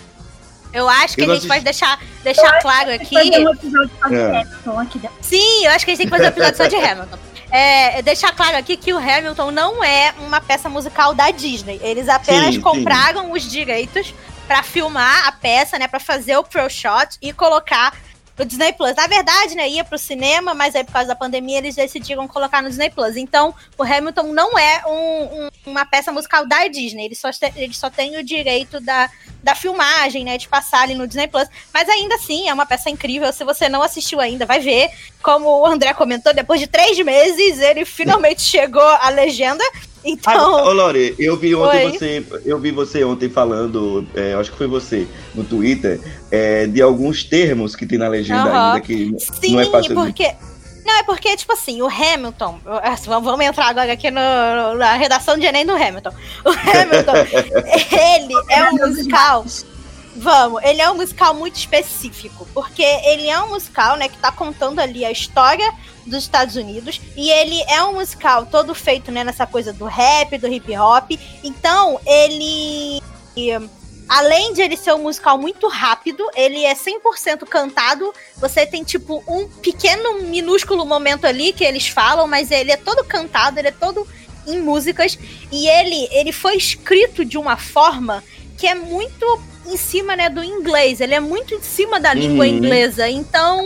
Eu acho que Eu a gente assisti. pode deixar, deixar claro aqui. Fazer um episódio de É. Hamilton aqui dentro. Sim, eu acho que a gente tem que fazer um episódio só de Hamilton. É, deixar claro aqui que o Hamilton não é uma peça musical da Disney. Eles apenas Sim, sim. compraram os direitos pra filmar a peça, né, Pra fazer o pro shot e colocar no Disney Plus. Na verdade, né, ia pro cinema, mas aí por causa da pandemia eles decidiram colocar no Disney Plus. Então, o Hamilton não é um- um- uma peça musical da Disney. Ele só, te- ele só tem o direito da, da filmagem, né, de passar ali no Disney Plus. Mas ainda assim, é uma peça incrível. Se você não assistiu ainda, vai ver. Como o André comentou, depois de três meses, ele finalmente *laughs* chegou à legenda. Então, Ah, ô Lore, eu vi ontem Oi. você, eu vi você ontem falando, é, acho que foi você no Twitter, é, de alguns termos que tem na legenda Aham. ainda que sim, não é fácil porque. Não, é porque, tipo assim, o Hamilton. assim, Vamos vamos entrar agora aqui no- na redação de Enem do Hamilton. O *laughs* Hamilton, ele é um musical. Vamos, ele é um musical muito específico, porque ele é um musical, né, que tá contando ali a história dos Estados Unidos, e ele é um musical todo feito, né, nessa coisa do rap, do hip hop, então ele além de ele ser um musical muito rápido, ele é 100% cantado, você tem tipo um pequeno minúsculo momento ali que eles falam, mas ele é todo cantado, ele é todo em músicas, e ele ele foi escrito de uma forma que é muito em cima, né, do inglês. Ele é muito em cima da língua Uhum. inglesa. Então,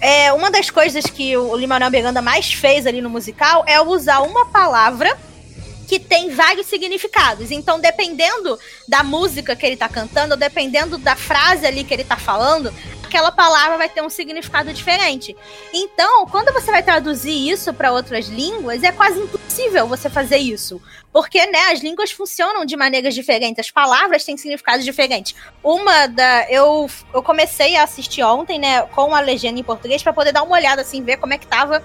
é, uma das coisas que o Lin-Manuel Miranda mais fez ali no musical é usar uma palavra que tem vários significados. Então, dependendo da música que ele tá cantando, ou dependendo da frase ali que ele tá falando, aquela palavra vai ter um significado diferente. Então, quando você vai traduzir isso para outras línguas, é quase impossível você fazer isso. Porque, né, as línguas funcionam de maneiras diferentes, as palavras têm significados diferentes. Uma da. Eu, eu comecei a assistir ontem, né, com a legenda em português, para poder dar uma olhada, assim, ver como é que tava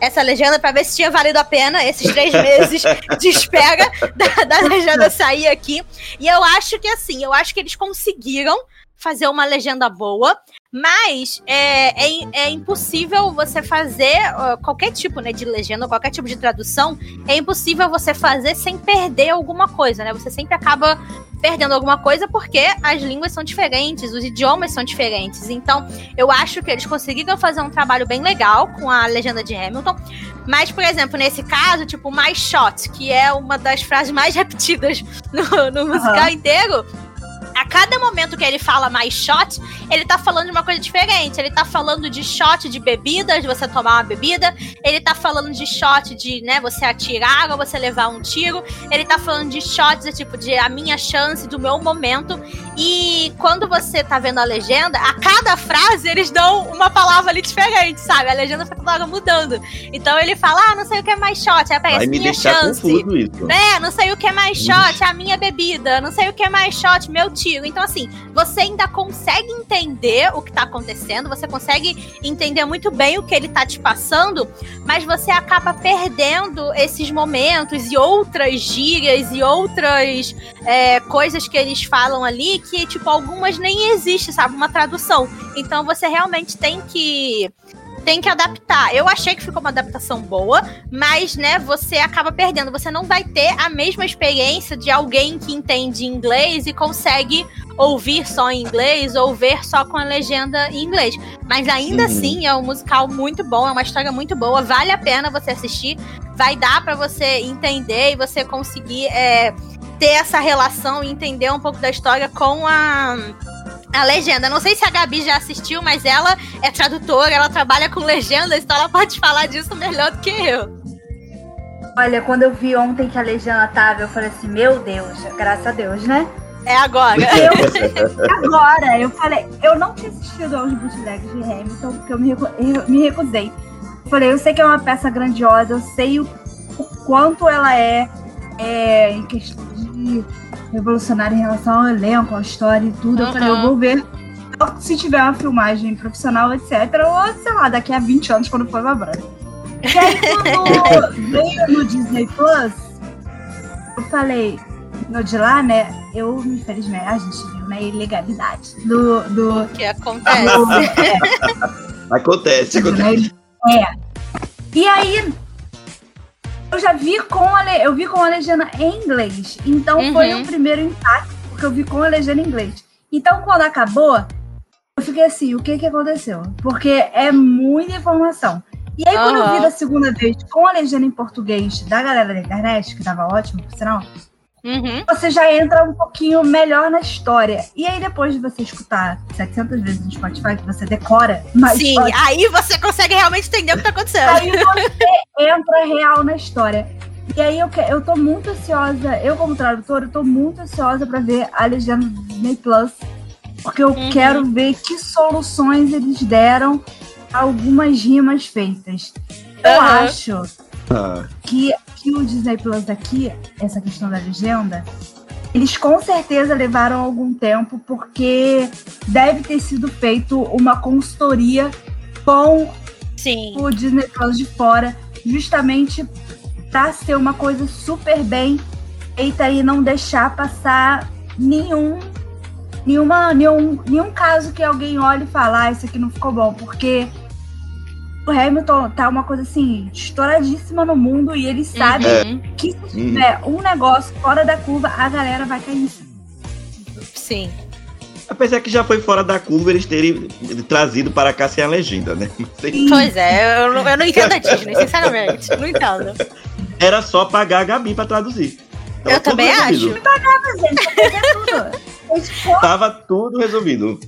essa legenda, para ver se tinha valido a pena esses três *laughs* meses de espera da, da legenda sair aqui. E eu acho que, assim, eu acho que eles conseguiram fazer uma legenda boa, mas é, é, é impossível você fazer ó, qualquer tipo né, de legenda, qualquer tipo de tradução, é impossível você fazer sem perder alguma coisa, né? Você sempre acaba perdendo alguma coisa porque as línguas são diferentes, os idiomas são diferentes. Então, eu acho que eles conseguiram fazer um trabalho bem legal com a legenda de Hamilton. Mas, por exemplo, nesse caso, tipo, My Shot, que é uma das frases mais *laughs* repetidas no, no musical inteiro, a cada momento que ele fala mais shot, ele tá falando de uma coisa diferente. Ele tá falando de shot de bebida, de você tomar uma bebida. Ele tá falando de shot de, né, você atirar ou você levar um tiro. Ele tá falando de shots, de, tipo, de a minha chance, do meu momento. E quando você tá vendo a legenda, a cada frase eles dão uma palavra ali diferente, sabe? A legenda fica toda hora mudando. Então ele fala, ah, não sei o que é mais shot. Aí aparece Vai me minha deixar chance. confuso isso. É, não sei o que é mais shot, a minha bebida, não sei o que é mais shot, meu tiro. Então, assim, você ainda consegue entender o que tá acontecendo, você consegue entender muito bem o que ele tá te passando, mas você acaba perdendo esses momentos e outras gírias e outras é, coisas que eles falam ali que, tipo, algumas nem existe, sabe? Uma tradução. Então você realmente tem que tem que adaptar. Eu achei que ficou uma adaptação boa, mas, né, você acaba perdendo. Você não vai ter a mesma experiência de alguém que entende inglês e consegue ouvir só em inglês ou ver só com a legenda em inglês. Mas ainda Uhum. assim é um musical muito bom, é uma história muito boa, vale a pena você assistir. Vai dar pra você entender e você conseguir é, ter essa relação e entender um pouco da história com a a legenda. Não sei se a Gabi já assistiu, mas ela é tradutora, ela trabalha com legendas, então ela pode falar disso melhor do que eu. Olha, quando eu vi ontem que a legenda tava, eu falei assim, meu Deus, graças a Deus, né? É agora. Eu, agora, eu falei, eu não tinha assistido aos bootlegs de Hamilton, porque eu me, eu me recusei. Falei, eu sei que é uma peça grandiosa, eu sei o, o quanto ela é, é em questão de revolucionária em relação ao elenco, à história e tudo. Eu falei, eu Uhum. vou ver se tiver uma filmagem profissional, etc. Ou, sei lá, daqui a 20 anos, quando for uma branca. E aí, quando veio no Disney Plus, eu falei, no de lá, né? Eu, infelizmente, a gente viu, né? Ilegalidade do. do O que acontece? do- *laughs* Acontece, acontece. né? É. E aí, eu já vi com a, le- eu vi com a legenda em inglês. Então foi Uhum. o primeiro impacto, porque eu vi com a legenda em inglês. Então, quando acabou, eu fiquei assim, o que que aconteceu? Porque é muita informação. E aí, quando eu vi da segunda vez com a legenda em português da galera da internet, que tava ótimo, por sinal, Uhum. você já entra um pouquinho melhor na história. E aí, depois de você escutar 700 vezes no Spotify, que você decora mais Sim, história, aí você consegue realmente entender o que tá acontecendo. aí você entra real na história. E aí eu, que, eu tô muito ansiosa, eu como tradutora, eu tô muito ansiosa pra ver a legenda do Disney Plus. Porque eu Uhum. quero ver que soluções eles deram a algumas rimas feitas. Eu acho Ah, que, que o Disney Plus aqui, essa questão da legenda, eles com certeza levaram algum tempo, porque deve ter sido feito uma consultoria com Sim. o Disney Plus de fora, justamente para ser uma coisa super bem feita e não deixar passar nenhum, nenhuma, nenhum, nenhum caso que alguém olhe e fale, ah, isso aqui não ficou bom, porque o Hamilton tá uma coisa assim, estouradíssima no mundo e ele sabe Uhum. que se tiver um negócio fora da curva, a galera vai cair em cima. Sim. Apesar que já foi fora da curva eles terem trazido para cá sem a legenda, né? Sei- Pois é, eu não, eu não entendo a Disney, sinceramente. Não entendo. Era só pagar a Gabi para traduzir. Tava Eu também tudo resolvido. É tipo, Tava tudo resolvido.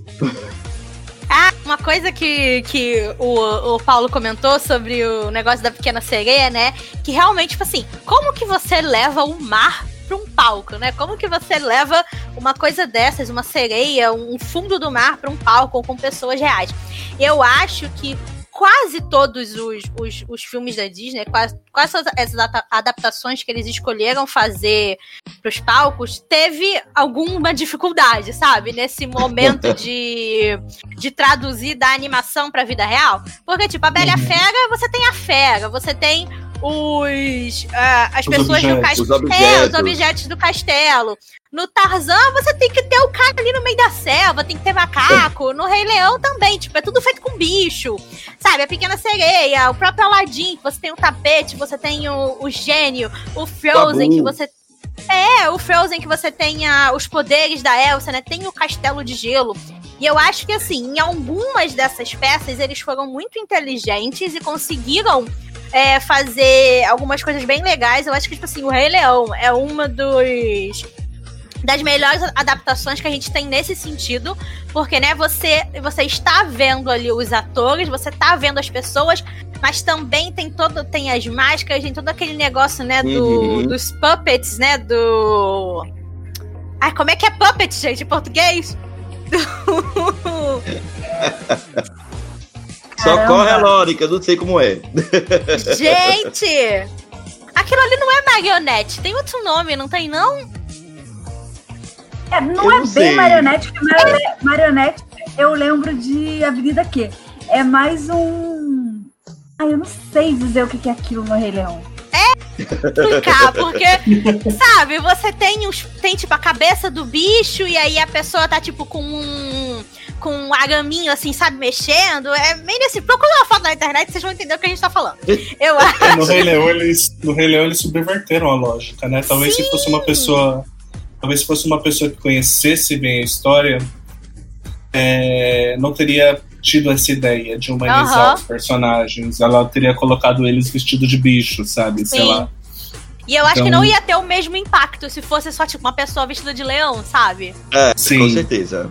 Ah, uma coisa que, que o, o Paulo comentou sobre o negócio da pequena sereia, né? Que realmente, tipo assim, como que você leva o mar pra um palco, né? Como que você leva uma coisa dessas, uma sereia, um fundo do mar pra um palco com pessoas reais? Eu acho que quase todos os, os, os filmes da Disney, quase, quase todas essas adaptações que eles escolheram fazer pros palcos, teve alguma dificuldade, sabe? Nesse momento *laughs* de de traduzir da animação pra vida real. Porque, tipo, a Bela a Fera, você tem a fera, você tem os. ah, as Os pessoas do objetos. castelo. Os objetos. os objetos do castelo. No Tarzan, você tem que ter o cara ali no meio da selva, tem que ter macaco. No Rei Leão também, tipo, é tudo feito com bicho. Sabe, a Pequena Sereia, o próprio Aladdin, que você tem o tapete, você tem o, o gênio, o Frozen, Babu. que você é, o Frozen que você tenha os poderes da Elsa, né? Tem o castelo de gelo. E eu acho que, assim, em algumas dessas peças, eles foram muito inteligentes e conseguiram é, fazer algumas coisas bem legais. Eu acho que, tipo assim, o Rei Leão é uma dos das melhores adaptações que a gente tem nesse sentido, porque né, você você está vendo ali os atores, você está vendo as pessoas, mas também tem todo tem as máscaras, tem todo aquele negócio, né, do, Uhum. dos puppets, né, do Ai, como é que é puppet, gente, em português? *laughs* Do... Socorre a Lórica, não sei como é. *laughs* gente! Aquilo ali não é marionete, tem outro nome, não tem não? é, não Eu é não bem sei. marionete, porque marionete, marionete eu lembro de Avenida Q. É mais um. Ai, eu não sei dizer o que é aquilo no Rei Leão. explicar, porque, *laughs* sabe, você tem os. Tem, tipo, a cabeça do bicho, e aí a pessoa tá, tipo, com um. Com um araminho, assim, sabe, mexendo. É meio nesse. Procura uma foto na internet, vocês vão entender o que a gente tá falando. *laughs* Eu acho. É, no, Rei Leão, eles, no Rei Leão eles subverteram a lógica, né? Talvez se fosse uma pessoa. Talvez se fosse uma pessoa que conhecesse bem a história, é, não teria tido essa ideia de humanizar Aham. os personagens. Ela teria colocado eles vestidos de bicho, sabe? Sei Sim. lá. E eu acho que Então- não ia ter o mesmo impacto se fosse só, tipo, uma pessoa vestida de leão, sabe? É, Sim. com certeza.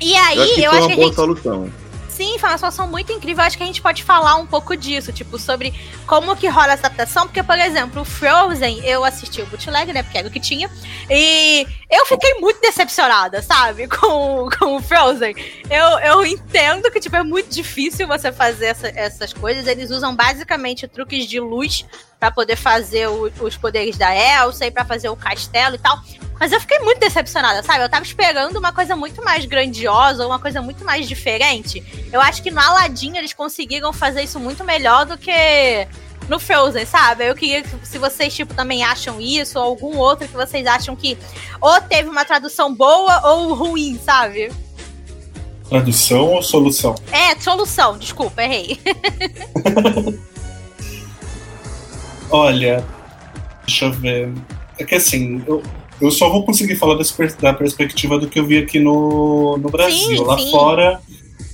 E aí, Eu acho que eu foi acho uma que a gente. solução. Sim, foi uma situação muito incrível. Acho que a gente pode falar um pouco disso, tipo, sobre como que rola essa adaptação. Porque, por exemplo, o Frozen, eu assisti o bootleg, né? Porque era o que tinha. E eu fiquei muito decepcionada, sabe? *laughs* Com, com o Frozen. Eu, eu entendo que, tipo, é muito difícil você fazer essa- essas coisas. Eles usam basicamente truques de luz pra poder fazer o- os poderes da Elsa e pra fazer o castelo e tal. Mas eu fiquei muito decepcionada, sabe? Eu tava esperando uma coisa muito mais grandiosa, uma coisa muito mais diferente. Eu acho que no Aladdin eles conseguiram fazer isso muito melhor do que no Frozen, sabe? Eu queria que se vocês tipo também acham isso ou algum outro que vocês acham que ou teve uma tradução boa ou ruim, sabe? Tradução ou solução? É, solução, desculpa, errei. *laughs* Olha, deixa eu ver. É que assim, eu, eu só vou conseguir falar das per- da perspectiva do que eu vi aqui no, no Brasil. Sim, lá sim. fora.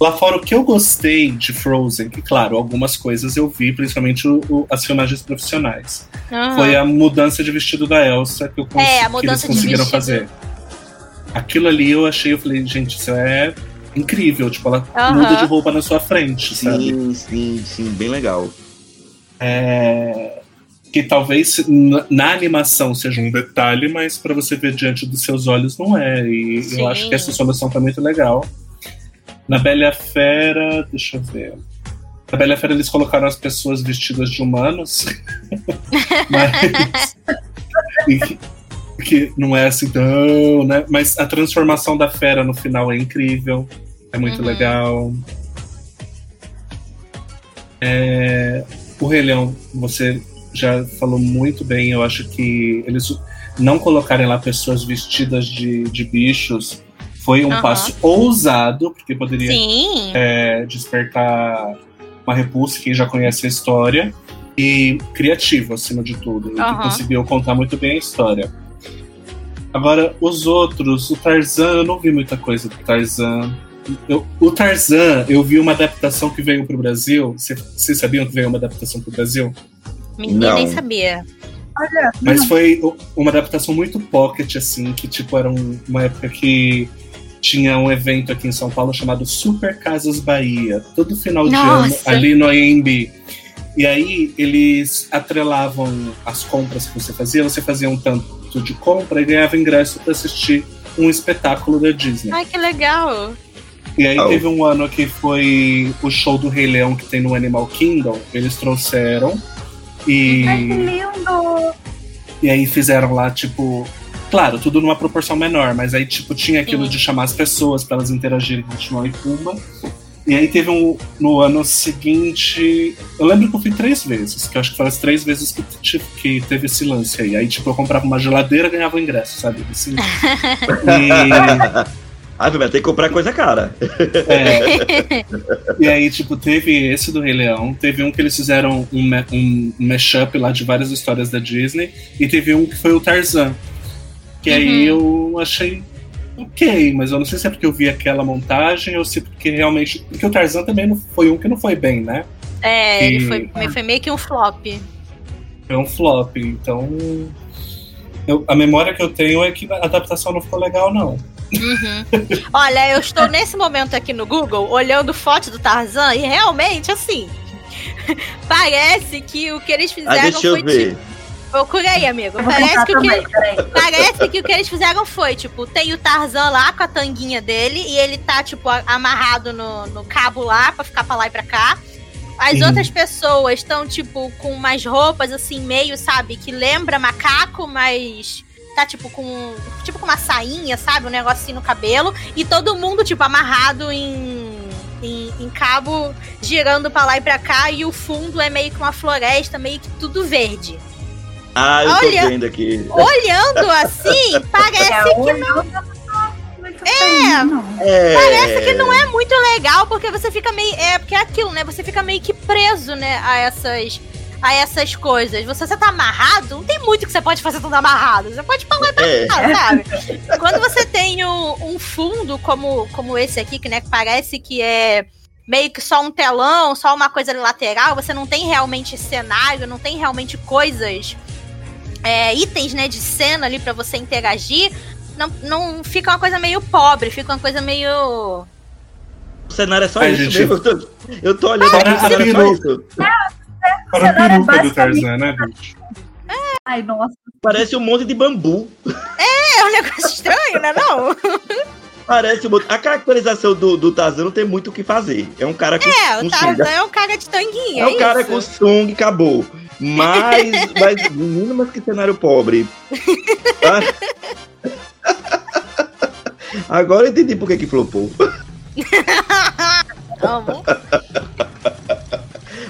Lá fora, o que eu gostei de Frozen, que claro, algumas coisas eu vi, principalmente o- o- as filmagens profissionais. Aham. Foi a mudança de vestido da Elsa que, eu cons- É, a que eles conseguiram fazer. Aquilo ali eu achei, eu falei, gente, isso é incrível. Tipo, ela Aham. muda de roupa na sua frente, sabe? Sim, sim, sim, bem legal. É, que talvez na animação seja um detalhe, mas para você ver diante dos seus olhos não é. E Sim. eu acho que essa solução tá muito legal. Na Bela Fera, deixa eu ver. Na Bela Fera eles colocaram as pessoas vestidas de humanos. *laughs* Mas. que, que não é assim tão, né? Mas a transformação da fera no final é incrível. É muito Uhum. legal. É, o Rei Leão, você já falou muito bem. Eu acho que eles não colocarem lá pessoas vestidas de, de bichos foi um Aham. passo ousado, porque poderia é, despertar uma repulsa, quem já conhece a história, e criativo, acima de tudo, e que conseguiu contar muito bem a história. Agora, os outros, o Tarzan, eu não vi muita coisa do Tarzan. Eu- o Tarzan, eu vi uma adaptação que veio pro Brasil. Cê- Vocês sabiam que veio uma adaptação pro Brasil? Menina, Não. nem sabia. Olha, Mas foi uma adaptação muito pocket, assim, que tipo, era um- uma época que tinha um evento aqui em São Paulo chamado Super Casas Bahia, todo final de ano, Nossa. ali no AMB. E aí eles atrelavam as compras que você fazia, você fazia um tanto de compra e ganhava ingresso para assistir um espetáculo da Disney. Ai, que legal. E aí Oh. teve um ano que foi o show do Rei Leão que tem no Animal Kingdom, eles trouxeram. E ai, que lindo! e aí fizeram lá, tipo. Claro, tudo numa proporção menor, mas aí, tipo, tinha aquilo Sim. de chamar as pessoas para elas interagirem com Timão e Pumba. E aí teve um. No ano seguinte. Eu lembro que eu fui três vezes, que eu acho que foram as três vezes que, tipo, que teve esse lance aí. Aí, tipo, eu comprava uma geladeira e ganhava o ingresso, sabe? Assim. *laughs* E. Ah, vai ter que comprar coisa cara. É. *laughs* e aí, tipo, teve esse do Rei Leão, teve um que eles fizeram um, um mashup lá de várias histórias da Disney, e teve um que foi o Tarzan. Que aí eu achei ok, mas eu não sei se é porque eu vi aquela montagem ou se porque realmente. Porque o Tarzan também não foi um que não foi bem, né? É, ele foi, foi meio que um flop. Foi um flop, então. eu- a memória que eu tenho é que a adaptação não ficou legal, não. Uhum. Olha, eu estou nesse momento aqui no Google olhando foto do Tarzan e realmente, assim, *laughs* parece que o que eles Ah, fizeram deixa eu foi ver. tipo. Procura aí, amigo. Parece que, o que, parece que o que eles fizeram foi, tipo, tem o Tarzan lá com a tanguinha dele e ele tá, tipo, amarrado no, no cabo lá pra ficar pra lá e pra cá. As Uhum. outras pessoas estão, tipo, com umas roupas assim, meio, sabe, que lembra macaco, mas tá, tipo, com. Tipo com uma sainha, sabe? Um negocinho no cabelo. E todo mundo, tipo, amarrado em. Em, em cabo, girando pra lá e pra cá, e o fundo é meio que uma floresta, meio que tudo verde. Ah, eu tô Olha. vendo aqui. Olhando assim, *laughs* parece É, que não tô É. É... Parece que não é muito legal, porque você fica meio. É, porque é aquilo, né? Você fica meio que preso, né, a essas. A essas coisas. Você, você tá amarrado, não tem muito que você pode fazer tudo amarrado. Você pode falar e pra É. cá, sabe? Quando você tem um, um fundo como, como esse aqui, que né, que parece que é meio que só um telão, só uma coisa lateral, você não tem realmente cenário, não tem realmente coisas, é, itens, né, de cena ali pra você interagir. Não, não fica uma coisa meio pobre, fica uma coisa meio. O cenário é só Ai, isso gente. mesmo. Eu tô, eu tô olhando Para aqui, o cenário é só a Para a cenário é peruca do Tarzan, né, bicho? Ai, nossa. Parece um monte de bambu. É um negócio estranho, né? Não? Parece um monte... A caracterização do, do Tarzan não tem muito o que fazer. É um cara com, É, o sunga. Tarzan é um cara de tanguinha. É um cara isso. com sung acabou. Mas, *laughs* mas, menino, mas que cenário pobre. *laughs* Agora eu entendi por que que flopou. Amo.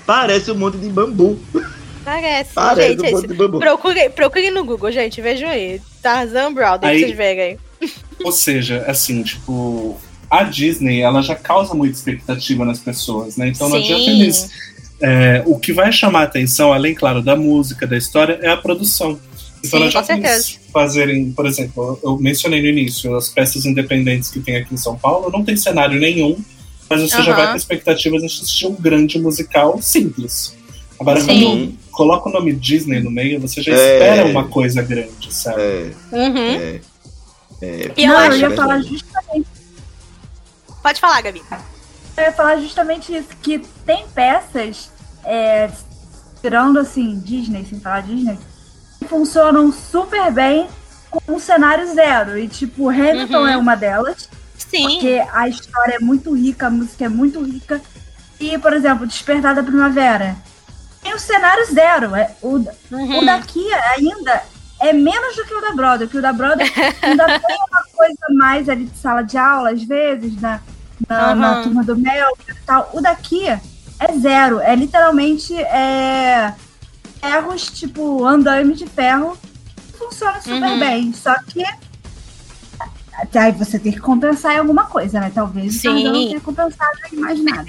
Parece um monte de bambu. Parece. Parece gente, um é monte de bambu. Procurem, procurem no Google, gente. Vejam aí. Tarzan Brother, Aí- vocês verem aí. Ou seja, assim, tipo, a Disney, ela já causa muita expectativa nas pessoas, né? Então não Sim. adianta eles. é, o que vai chamar a atenção, além, claro, da música, da história, é a produção. Então Sim, não com eles certeza. fazerem, por exemplo, eu mencionei no início, as peças independentes que tem aqui em São Paulo, não tem cenário nenhum, mas você já Aham. vai com expectativas de assistir um grande musical simples. Agora, Sim. quando coloca o nome Disney no meio, você já É. espera uma coisa grande, sabe? É, Uhum. é. É, E eu não, eu ia verdade. falar justamente, Pode falar, Gabi. eu ia falar justamente isso, que tem peças, é, tirando assim, Disney, sem falar Disney, que funcionam super bem com um cenário zero. E tipo, Hamilton Uhum. é uma delas. Sim. Porque a história é muito rica, a música é muito rica. E, por exemplo, Despertar da Primavera. Tem o cenário zero. É, o, Uhum. o daqui ainda é menos do que o da Brother, que o da Brother ainda *laughs* tem uma coisa mais ali de sala de aula, às vezes, na, na, na Aham. turma do Mel e tal. O daqui é zero. É literalmente é, ferros, tipo, andame de ferro. Funciona super Uhum. bem. Só que aí você tem que compensar em alguma coisa, né? Talvez o Sim. Tarzan não tenha compensado em mais nada.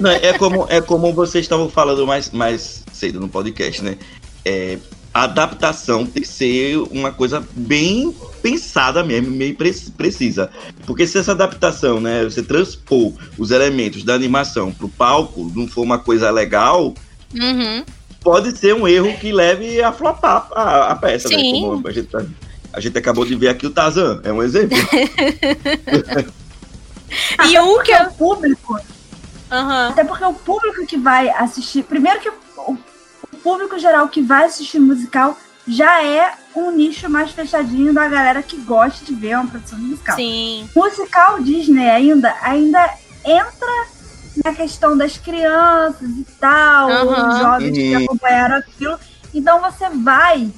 Não, é como, é como vocês estavam falando mais, mais cedo no podcast, né? É, a adaptação tem que ser uma coisa bem pensada mesmo, meio pre- precisa. Porque se essa adaptação, né, você transpor os elementos da animação pro palco, não for uma coisa legal, Uhum. pode ser um erro que leve a flopar a, a peça, Sim. né? Como a gente, tá- a gente acabou de ver aqui o Tarzan, é um exemplo. *laughs* E um que eu. o público Aham. Até porque o público que vai assistir. Primeiro que o, o público geral que vai assistir musical já é um nicho mais fechadinho da galera que gosta de ver uma produção musical. Sim. Musical Disney ainda, ainda entra na questão das crianças e tal, Aham. os jovens que Uhum. acompanharam aquilo. Então você vai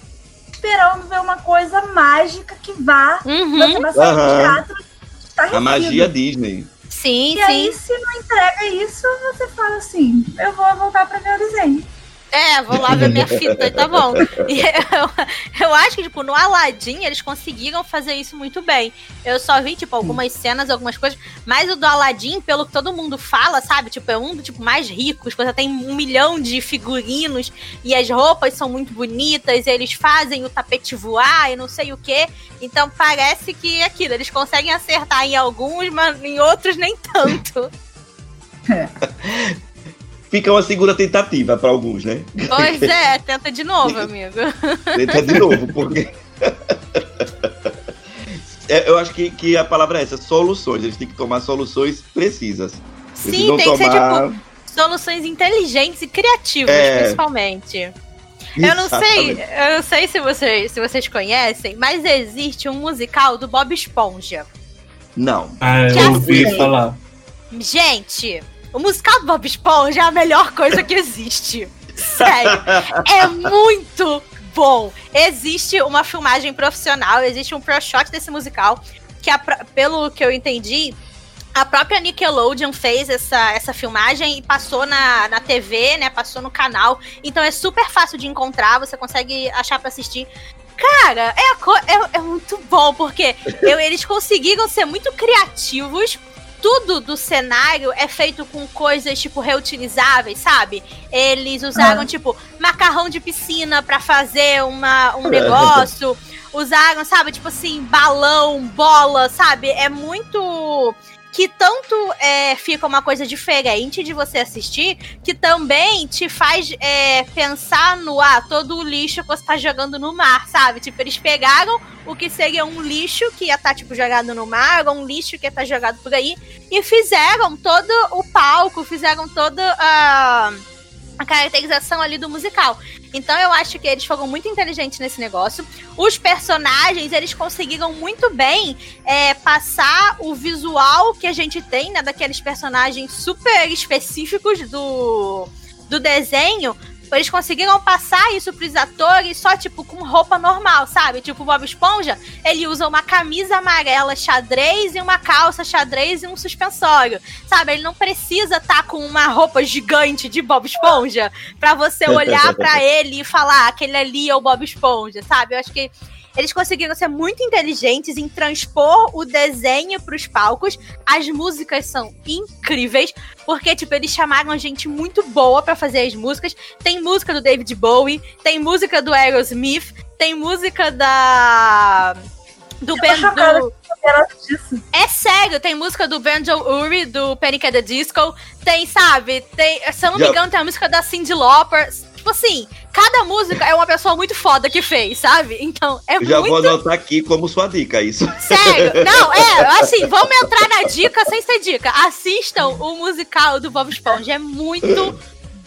esperando ver uma coisa mágica que vá. Uhum. Você vai sair do Aham. teatro A estarrecido. magia Disney. Sim, E sim. aí, se não entrega isso, você fala assim: eu vou voltar pra ver o desenho. É, vou lá ver minha fita, tá bom. E eu, eu acho que, tipo, no Aladdin eles conseguiram fazer isso muito bem. Eu só vi, tipo, algumas cenas, algumas coisas, mas o do Aladdin, pelo que todo mundo fala, sabe? Tipo, é um dos tipo, mais ricos, você tem um milhão de figurinos e as roupas são muito bonitas, eles fazem o tapete voar e não sei o quê. Então parece que é aquilo, eles conseguem acertar em alguns, mas em outros nem tanto. *laughs* Fica uma segunda tentativa para alguns, né? Pois *laughs* é, tenta de novo, amigo. Tenta de novo, porque. *laughs* É, eu acho que, que a palavra é essa, soluções. Eles têm que tomar soluções precisas. Sim, Precisam tem que ser, tomar- tipo, soluções inteligentes e criativas, É. principalmente. Eu não sei, eu não sei se vocês, se vocês conhecem, mas existe um musical do Bob Esponja. Não. Ah, eu ouvi assim. falar. Gente, o musical do Bob Esponja é a melhor coisa que existe. Sério. É muito bom. Existe uma filmagem profissional, existe um pro shot desse musical, que a pelo que eu entendi, a própria Nickelodeon fez essa, essa filmagem e passou na, na TV, né? Passou no canal. Então é super fácil de encontrar, você consegue achar pra assistir. Cara, é, é, é muito bom, porque eu- eles conseguiram ser muito criativos. Tudo do cenário é feito com coisas, tipo, reutilizáveis, sabe? Eles usaram, Ah. tipo, macarrão de piscina pra fazer uma, um negócio. Usaram, sabe, tipo assim, balão, bola, sabe? É muito. Que tanto é, fica uma coisa diferente de você assistir, que também te faz é, pensar no ah, todo o lixo que você tá jogando no mar, sabe? Tipo, eles pegaram o que seria um lixo que ia estar, tipo, jogado no mar, ou um lixo que ia estar jogado por aí, e fizeram todo o palco, fizeram toda a, a caracterização ali do musical. Então eu acho que eles foram muito inteligentes nesse negócio. Os personagens, eles conseguiram muito bem é, passar o visual que a gente tem, né, daqueles personagens super específicos do, do desenho. Eles conseguiram passar isso pros atores só, tipo, com roupa normal, sabe? Tipo, o Bob Esponja, ele usa uma camisa amarela xadrez e uma calça xadrez e um suspensório, sabe? Ele não precisa estar com uma roupa gigante de Bob Esponja pra você *laughs* olhar pra ele e falar, "Ah, aquele ali é o Bob Esponja, sabe? Eu acho que eles conseguiram ser muito inteligentes em transpor o desenho pros palcos. As músicas são incríveis, porque, tipo, eles chamaram gente muito boa pra fazer as músicas. Tem música do David Bowie, tem música do Aerosmith, tem música da. Do Ben. Do... É sério, tem música do Banjo Uri, do Panic! at the Disco, tem, sabe, tem, se eu não me engano, tem a música da Cyndi Lauper. Tipo assim, cada música é uma pessoa muito foda que fez, sabe? Então, é já muito vou anotar aqui como sua dica, isso. Sério? *laughs* Não, é, assim, vamos entrar na dica sem ser dica. Assistam o musical do Bob Esponja. É muito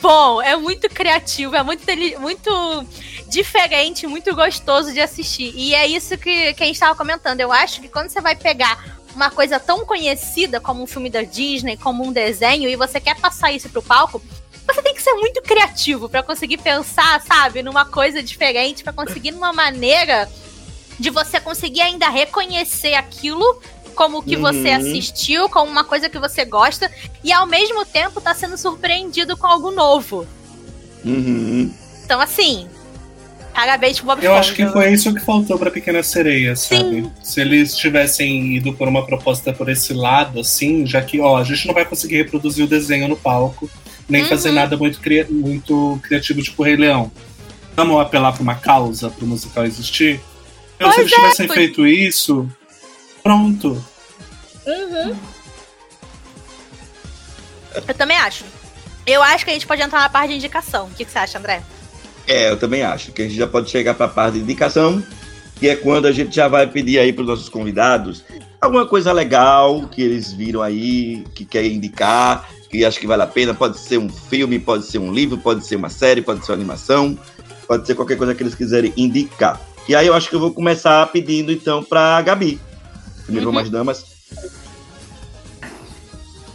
bom, é muito criativo, é muito, muito diferente, muito gostoso de assistir. E é isso que, que a gente tava comentando. Eu acho que quando você vai pegar uma coisa tão conhecida como um filme da Disney, como um desenho, e você quer passar isso pro palco, você tem que ser muito criativo pra conseguir pensar, sabe, numa coisa diferente, pra conseguir numa maneira de você conseguir ainda reconhecer aquilo como que você Uhum. assistiu, como uma coisa que você gosta, e ao mesmo tempo tá sendo surpreendido com algo novo. Uhum. Então, assim, parabéns pro Bob Eu Esponja. acho que foi isso que faltou pra Pequena Sereia, sabe? Se eles tivessem ido por uma proposta por esse lado, assim, já que, ó, a gente não vai conseguir reproduzir o desenho no palco, nem Uhum. fazer nada muito, cria- muito criativo, tipo o Rei Leão. Vamos apelar pra uma causa pro musical existir? Então, se eles é, tivessem foi- feito isso, pronto. Eu também acho. Eu acho que a gente pode entrar na parte de indicação. O que, que você acha, André? É, eu também acho que a gente já pode chegar para a parte de indicação, que é quando a gente já vai pedir aí para os nossos convidados alguma coisa legal que eles viram aí, que quer indicar, que acho que vale a pena. Pode ser um filme, pode ser um livro, pode ser uma série, pode ser uma animação, pode ser qualquer coisa que eles quiserem indicar. E aí eu acho que eu vou começar pedindo então para Gabi. Primeiro Uhum. vamos as damas.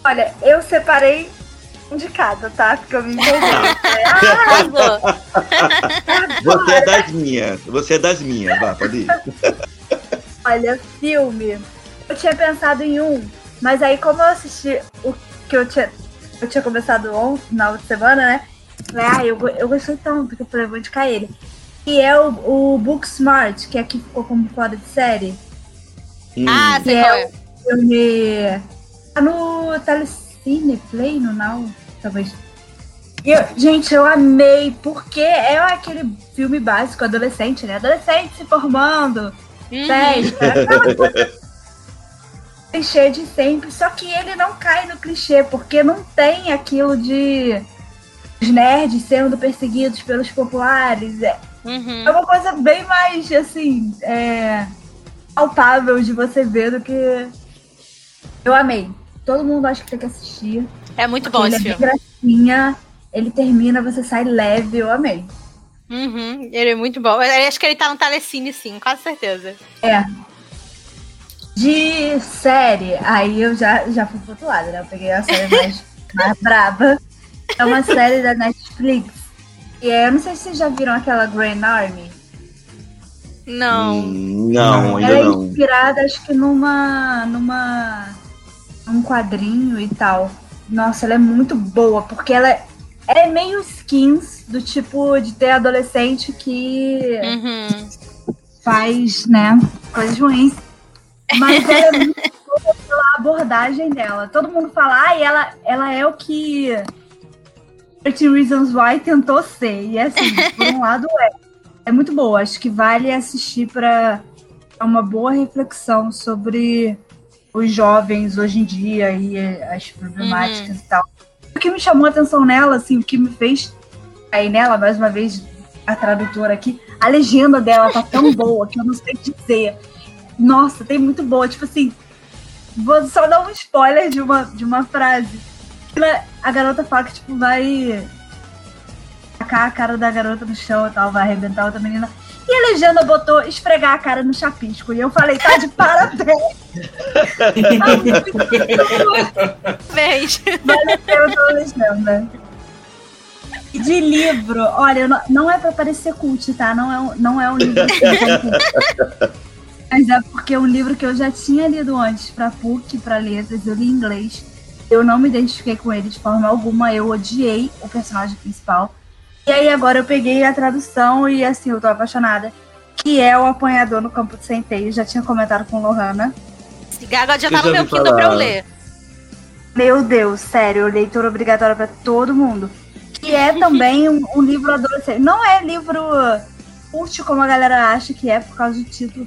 Olha, eu separei um de cada, tá? Porque eu me empolguei. Arrasou. *laughs* Você é das minhas. Você é das minhas. Vá, pode ir. Olha, filme. Eu tinha pensado em um, mas aí como eu assisti o que eu tinha, eu tinha começado ontem, na outra semana, né? Falei, ah, eu, eu gostei tanto que eu falei, vou indicar ele. Que é o, o Booksmart, que aqui ficou como fora de série. Hum. Ah, Que é é. o filme. Tá no Telecine Play, no Now, talvez. E eu- gente, eu amei, porque é aquele filme básico, adolescente, né? Adolescente se formando, Uhum. festa, aquela coisa clichê de sempre, só que ele não cai no clichê, porque não tem aquilo de os nerds sendo perseguidos pelos populares. É, Uhum. é uma coisa bem mais, assim, é, palpável de você ver do que. Eu amei. Todo mundo acha que tem que assistir. É muito bom ele esse é filme. gracinha, ele termina, você sai leve, eu amei. Uhum. Ele é muito bom. Eu acho que ele tá no Telecine, sim, quase certeza. É. De série, aí eu já, já fui pro outro lado, né? Eu peguei a série mais, *laughs* mais braba. É uma série da Netflix. E é, eu não sei se vocês já viram aquela Grand Army. Não. Hum, Não, ainda Ela é não. inspirada, acho que numa. numa. um quadrinho e tal. Nossa, ela é muito boa, porque ela é, é meio skins do tipo de ter adolescente que Uhum. faz, né, coisas ruins. Mas *laughs* ela é muito boa pela abordagem dela. Todo mundo fala, ah, ela, ela é o que 13 Reasons Why tentou ser. E assim, *laughs* por um lado é. É muito boa. Acho que vale assistir para uma boa reflexão sobre os jovens hoje em dia e eh, as problemáticas e tal. O que me chamou a atenção nela, assim, o que me fez aí nela, mais uma vez, a tradutora aqui, a legenda dela tá tão boa que eu não sei dizer. Nossa, tem muito boa. Tipo assim, vou só dar um spoiler de uma, de uma frase. A garota fala que, tipo, vai tacar a cara da garota no chão e tal, vai arrebentar outra menina. E a legenda botou esfregar a cara no chapisco. E eu falei, tá de parabéns. Vez. Vale a pena pela legenda. De livro, olha, não, não é pra parecer cult, tá? Não é um, não é um livro. *laughs* Mas é porque é um livro que eu já tinha lido antes pra PUC, pra letras, eu li em inglês. Eu não me identifiquei com ele de forma alguma, eu odiei o personagem principal. E aí agora eu peguei a tradução e assim, eu tô apaixonada. Que é o apanhador no campo de centeio. Já tinha comentado com Lohana. Gaga já Eu tá já no meu Kindle pra eu ler. Meu Deus, sério, leitura obrigatória pra todo mundo. Que é *laughs* também um, um livro adolescente. Não é livro curte como a galera acha que é por causa do título.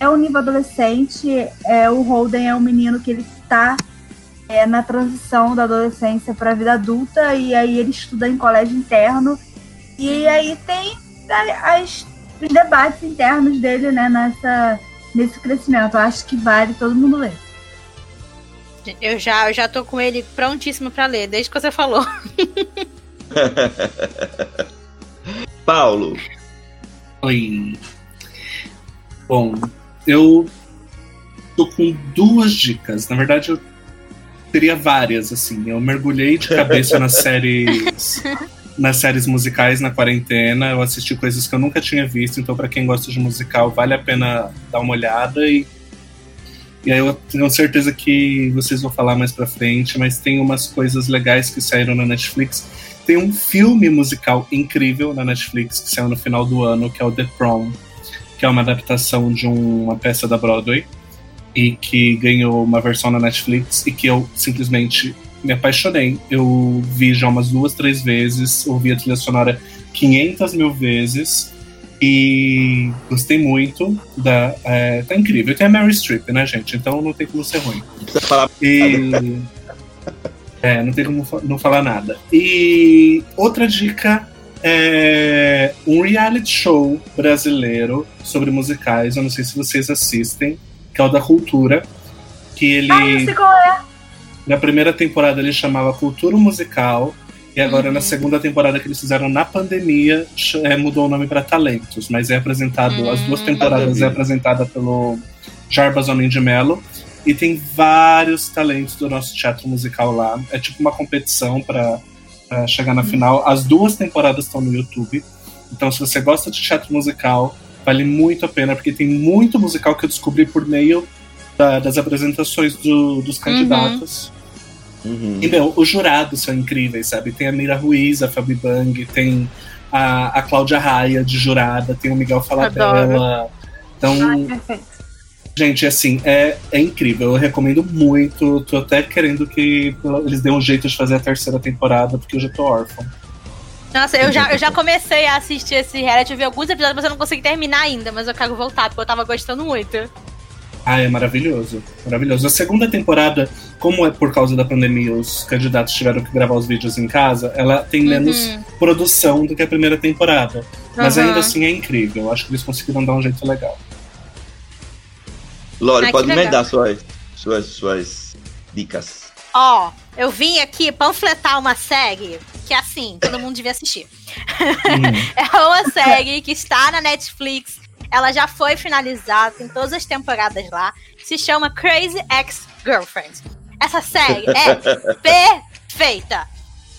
É um livro adolescente. É, o Holden é um menino que ele tá é, na transição da adolescência pra vida adulta. E aí ele estuda em colégio interno. E aí tem a- as, os debates internos dele, né, nessa, nesse crescimento. Eu acho que vale todo mundo ler. Eu já, eu já tô com ele prontíssimo pra ler, desde que você falou. *laughs* Paulo. Oi. Bom, eu tô com duas dicas. Na verdade, eu teria várias, assim. Eu mergulhei de cabeça nas séries. *laughs* Nas séries musicais na quarentena, eu assisti coisas que eu nunca tinha visto, então para quem gosta de musical, vale a pena dar uma olhada e e aí eu tenho certeza que vocês vão falar mais pra frente, mas tem umas coisas legais que saíram na Netflix. Tem um filme musical incrível na Netflix que saiu no final do ano, que é o The Prom, que é uma adaptação de uma peça da Broadway e que ganhou uma versão na Netflix e que eu simplesmente me apaixonei. Eu vi já umas duas, três vezes, ouvi a trilha sonora 500 mil vezes e gostei muito. Da, é, tá incrível. Tem a Mary Streep, né, gente? Então não tem como ser ruim. Não precisa falar E. *laughs* É, não tem como não falar nada. E outra dica é um reality show brasileiro sobre musicais. Eu não sei se vocês assistem, que é o da Cultura. Que ele. Ah, eu sei qual é. Na primeira temporada ele chamava Cultura Musical. E agora Uhum. na segunda temporada que eles fizeram na pandemia, é, mudou o nome para Talentos. Mas é apresentado, as duas Hum. temporadas é apresentada pelo Jarbas Homem de Mello. E tem vários talentos do nosso teatro musical lá. É tipo uma competição para chegar na final. As duas temporadas estão no YouTube. Então, se você gosta de teatro musical, vale muito a pena, porque tem muito musical que eu descobri por meio da- das apresentações do- dos candidatos. Uhum. E, meu, os jurados são incríveis, sabe? Tem a Mira Ruiz, a Fabi Bang, tem a, a Cláudia Raia de jurada, tem o Miguel Falabella. Então, Ai, perfeito. Gente, assim, é, é incrível. Eu recomendo muito. Tô até querendo que eles dêem um jeito de fazer a terceira temporada, porque eu já tô órfão. Nossa, eu já, eu já comecei a assistir esse reality, eu vi alguns episódios, mas eu não consegui terminar ainda, mas eu quero voltar, porque eu tava gostando muito. Ah, é maravilhoso. Maravilhoso. A segunda temporada, como é por causa da pandemia, os candidatos tiveram que gravar os vídeos em casa, ela tem menos Uhum. produção do que a primeira temporada. Mas Aham. ainda assim é incrível. Acho que eles conseguiram dar um jeito legal. Lore, pode me legal. dar suas, suas, suas dicas. Ó, eu vim aqui panfletar uma série que, assim, todo mundo devia assistir. Hum. *laughs* É uma série que está na Netflix. Ela já foi finalizada, tem todas as temporadas lá. Se chama Crazy Ex-Girlfriend. Essa série é *laughs* perfeita.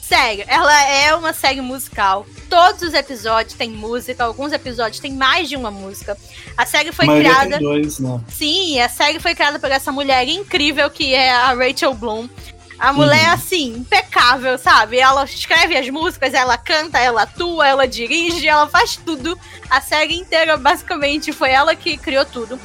Sério, ela é uma série musical. Todos os episódios têm música, alguns episódios têm mais de uma música. A série foi a criada. dois, né? Sim, a série foi criada por essa mulher incrível que é a Rachel Bloom. A mulher, Uhum. assim, impecável, sabe? Ela escreve as músicas, ela canta, ela atua, ela dirige, ela faz tudo. A série inteira, basicamente, foi ela que criou tudo.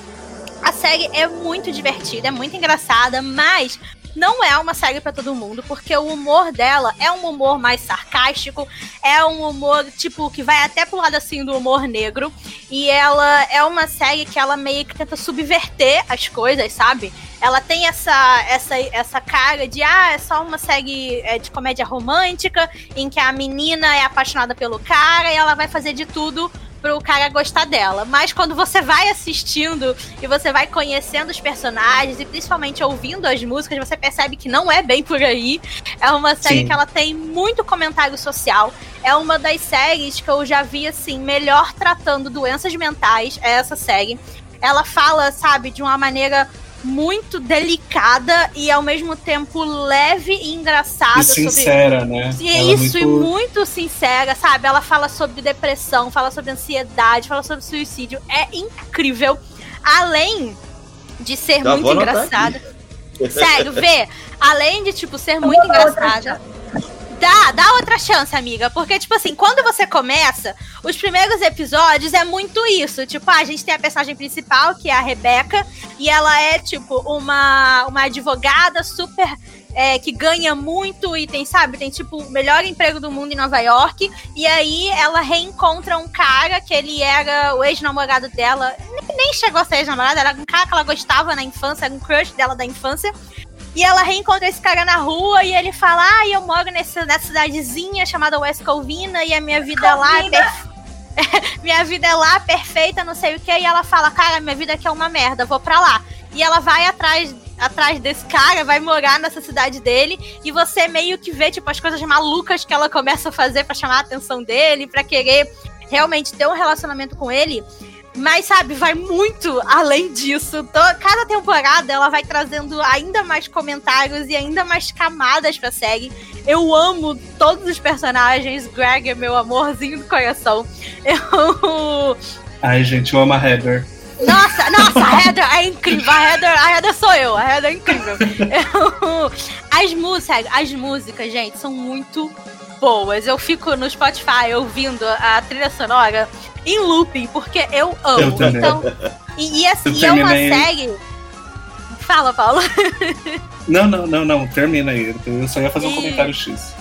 A série é muito divertida, é muito engraçada, mas não é uma série pra todo mundo, porque o humor dela é um humor mais sarcástico, é um humor, tipo, que vai até pro lado, assim, do humor negro. E ela é uma série que ela meio que tenta subverter as coisas, sabe? Ela tem essa, essa, essa cara de, ah, é só uma série é, de comédia romântica, em que a menina é apaixonada pelo cara e ela vai fazer de tudo pro cara gostar dela. Mas quando você vai assistindo e você vai conhecendo os personagens e principalmente ouvindo as músicas, você percebe que não é bem por aí. É uma série Sim. que ela tem muito comentário social. É uma das séries que eu já vi assim melhor tratando doenças mentais, é essa série. Ela fala, sabe, de uma maneira muito delicada e ao mesmo tempo leve e engraçada E sincera, né? e é isso, e muito- muito sincera, sabe? Ela fala sobre depressão, fala sobre ansiedade, fala sobre suicídio. É incrível. Além de ser Já muito anotar engraçada. Sério, *laughs* vê. Além de, tipo, ser muito engraçada. Dá, dá outra chance, amiga. Porque, tipo assim, quando você começa, os primeiros episódios é muito isso. Tipo, ah, a gente tem a personagem principal, que é a Rebeca, e ela é, tipo, uma, uma advogada super. é, que ganha muito e tem, sabe, tem tipo o melhor emprego do mundo em Nova York. E aí ela reencontra um cara que ele era o ex-namorado dela. Nem, chegou a ser ex-namorado, era um cara que ela gostava na infância, era um crush dela da infância. E ela reencontra esse cara na rua e ele fala: Ah, eu moro nessa, nessa cidadezinha chamada West Covina e a minha vida lá é Covina. perfe- *laughs* minha vida é lá perfeita, não sei o que. E ela fala: Cara, minha vida aqui é uma merda, vou pra lá. E ela vai atrás atrás desse cara, vai morar nessa cidade dele e você meio que vê tipo as coisas malucas que ela começa a fazer pra chamar a atenção dele, pra querer realmente ter um relacionamento com ele. Mas, sabe, vai muito além disso. Cada temporada ela vai trazendo ainda mais comentários e ainda mais camadas pra série. Eu amo todos os personagens. Greg é meu amorzinho do coração. *laughs* Eu. Ai, gente, eu amo a Heather. Nossa, nossa, a Heather é incrível. A Heather, a Heather sou eu. A Heather é incrível. Eu- As músicas, as músicas, gente, são muito boas. Eu fico no Spotify ouvindo a trilha sonora em looping, porque eu amo. Eu. Então, e, e assim, Eu é uma série. Fala, Paulo. Não, não, não, não, termina aí. Eu só ia fazer um Ih. comentário X.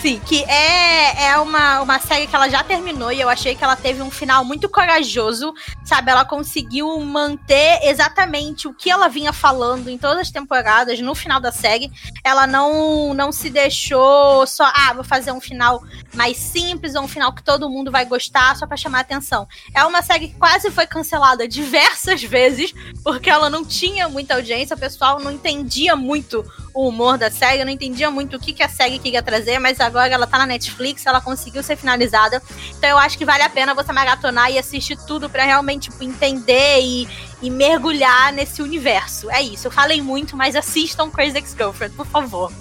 Sim, que é, é uma, uma série que ela já terminou e eu achei que ela teve um final muito corajoso, sabe? Ela conseguiu manter exatamente o que ela vinha falando em todas as temporadas no final da série. Ela não, não se deixou só, ah, vou fazer um final mais simples ou um final que todo mundo vai gostar só pra chamar atenção. É uma série que quase foi cancelada *laughs* diversas vezes porque ela não tinha muita audiência, o pessoal não entendia muito o humor da série, não entendia muito o que, que a série queria trazer, mas agora ela tá na Netflix, ela conseguiu ser finalizada. Então eu acho que vale a pena você maratonar e assistir tudo pra realmente tipo, entender e, e mergulhar nesse universo. É isso, eu falei muito, mas assistam Crazy Ex-Girlfriend, por favor.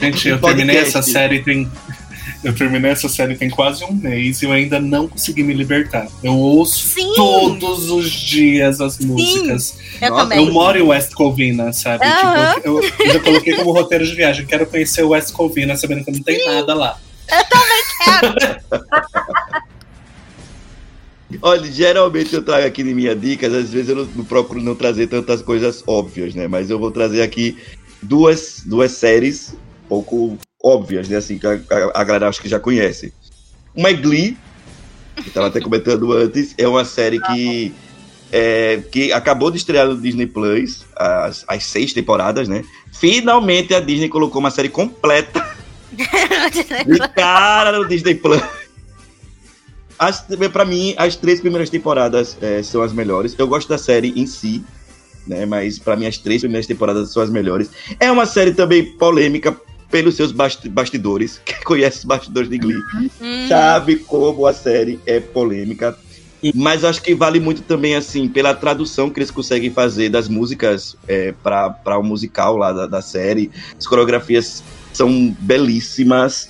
Gente, eu terminei essa série tem. Eu terminei essa série tem quase um mês e eu ainda não consegui me libertar. Eu ouço Sim! todos os dias as músicas. Eu Nossa, também. Eu moro em West Covina, sabe? Tipo, eu, eu já coloquei como roteiro de viagem. Quero conhecer o West Covina, sabendo que não tem nada lá. *laughs* Olha, geralmente eu trago aqui de minha dicas, às vezes eu não, não procuro não trazer tantas coisas óbvias, né? Mas eu vou trazer aqui duas, duas séries um pouco óbvias, né? Assim, que a, a, a galera acho que já conhece. Uma é Glee, que estava até comentando antes, é uma série que, é, que acabou de estrear no Disney Plus, as, as seis temporadas, né? Finalmente a Disney colocou uma série completa de *laughs* cara no Disney Plus. As, pra mim, as três primeiras temporadas é, são as melhores. Eu gosto da série em si, né? Mas pra mim, as três primeiras temporadas são as melhores. É uma série também polêmica pelos seus basti- bastidores. *laughs* Quem conhece os bastidores de Glee Hum, sabe como a série é polêmica. Mas acho que vale muito também, assim, pela tradução que eles conseguem fazer das músicas é, para o musical lá da, da série. As coreografias são belíssimas.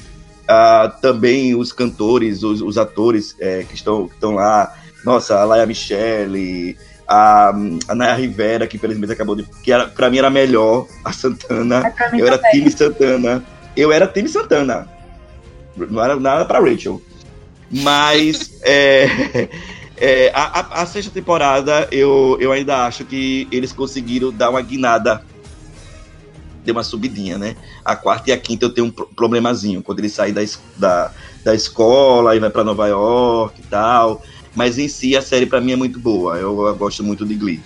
Ah, também os cantores, os, os atores é, que, estão, que estão lá. Nossa, a Laia Michele, a, a Naya Rivera, que infelizmente acabou de. que era, pra mim era melhor, a Santana. Mim Eu era também. time Santana. Eu era time Santana. Não era nada pra Rachel. Mas *laughs* é, é, a, a- sexta temporada eu, eu ainda acho que eles conseguiram dar uma guinada. Deu uma subidinha, né? A quarta e a quinta eu tenho um pro- problemazinho. Quando ele sai da, da, da escola e vai pra Nova York e tal. Mas em si a série pra mim é muito boa. Eu, eu gosto muito de Glee.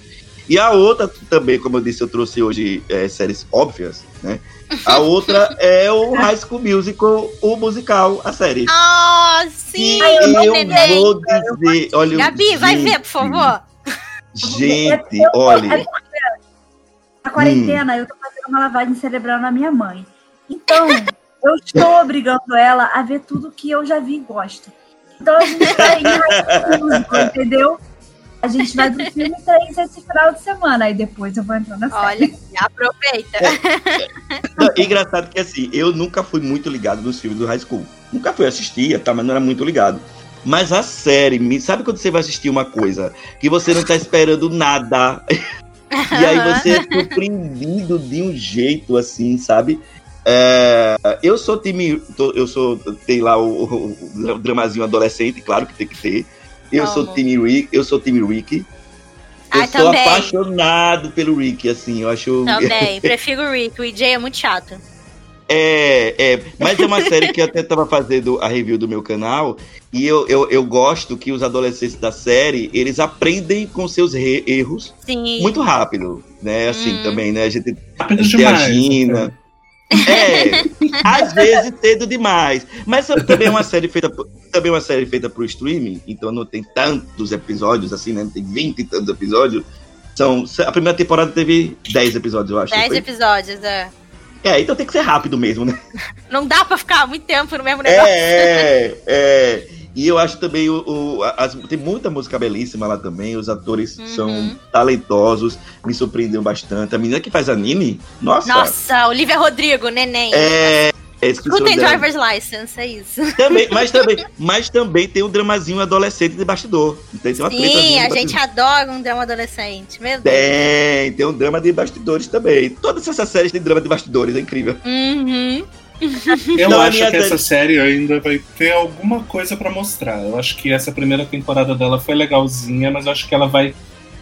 E a outra também, como eu disse, eu trouxe hoje é, séries óbvias, né? A outra *laughs* é o High School Musical, o musical, a série. Ah, sim! E eu neném. vou dizer, olha, Gabi, vai ver, por favor. Gente, Eu- olha, Na quarentena, eu tô fazendo uma lavagem cerebral na minha mãe. Então, eu estou obrigando ela a ver tudo que eu já vi e gosto. Então, a gente School Musical, entendeu? A gente vai do filme 3 esse final de semana. Aí depois eu vou entrar na série. Olha, aproveita. Não, é engraçado que assim, eu nunca fui muito ligado nos filmes do High School. Nunca fui assistir, tá, mas não era muito ligado. Mas a série, me- sabe quando você vai assistir uma coisa que você não tá esperando nada? *laughs* e aí você é *laughs* surpreendido de um jeito assim, sabe? É, eu sou time. tô- Eu sou. Tem lá o, o- o dramazinho adolescente, claro que tem que ter. Eu sou time Rick, eu sou time Rick. Eu Ah, sou também. apaixonado pelo Rick, assim, eu acho. Também, *laughs* prefiro o Rick. O EJ é muito chato. É, é, mas é uma série que eu até tava fazendo a review do meu canal e eu, eu, eu gosto que os adolescentes da série, eles aprendem com seus erros Sim. muito rápido, né? Assim Hum. também, né? A gente Rápido tem a demais. Gina. É, às vezes cedo demais. Mas também é uma série feita também é uma série feita pro streaming, então não tem tantos episódios assim, né? Não tem 20 e tantos episódios. São, a primeira temporada teve 10 episódios, eu acho. não 10 foi? episódios, é. É, então tem que ser rápido mesmo, né? Não dá pra ficar muito tempo no mesmo negócio. É, é, é. E eu acho também o, o- as- tem muita música belíssima lá também. Os atores Uhum. são talentosos, me surpreendeu bastante. A menina que faz anime, nossa, Nossa, Olivia Rodrigo, neném. é. é tem driver's license, é isso. Também, mas *laughs* também, mas também tem um dramazinho adolescente de bastidor. Tem, tem uma Sim, a gente adora um drama adolescente. Meu Deus. Tem, tem um drama de bastidores também. Todas essas séries têm drama de bastidores, é incrível. Uhum. *laughs* Eu Não, acho que essa série ainda vai ter alguma coisa pra mostrar. Eu acho que essa primeira temporada dela foi legalzinha, mas eu acho que ela vai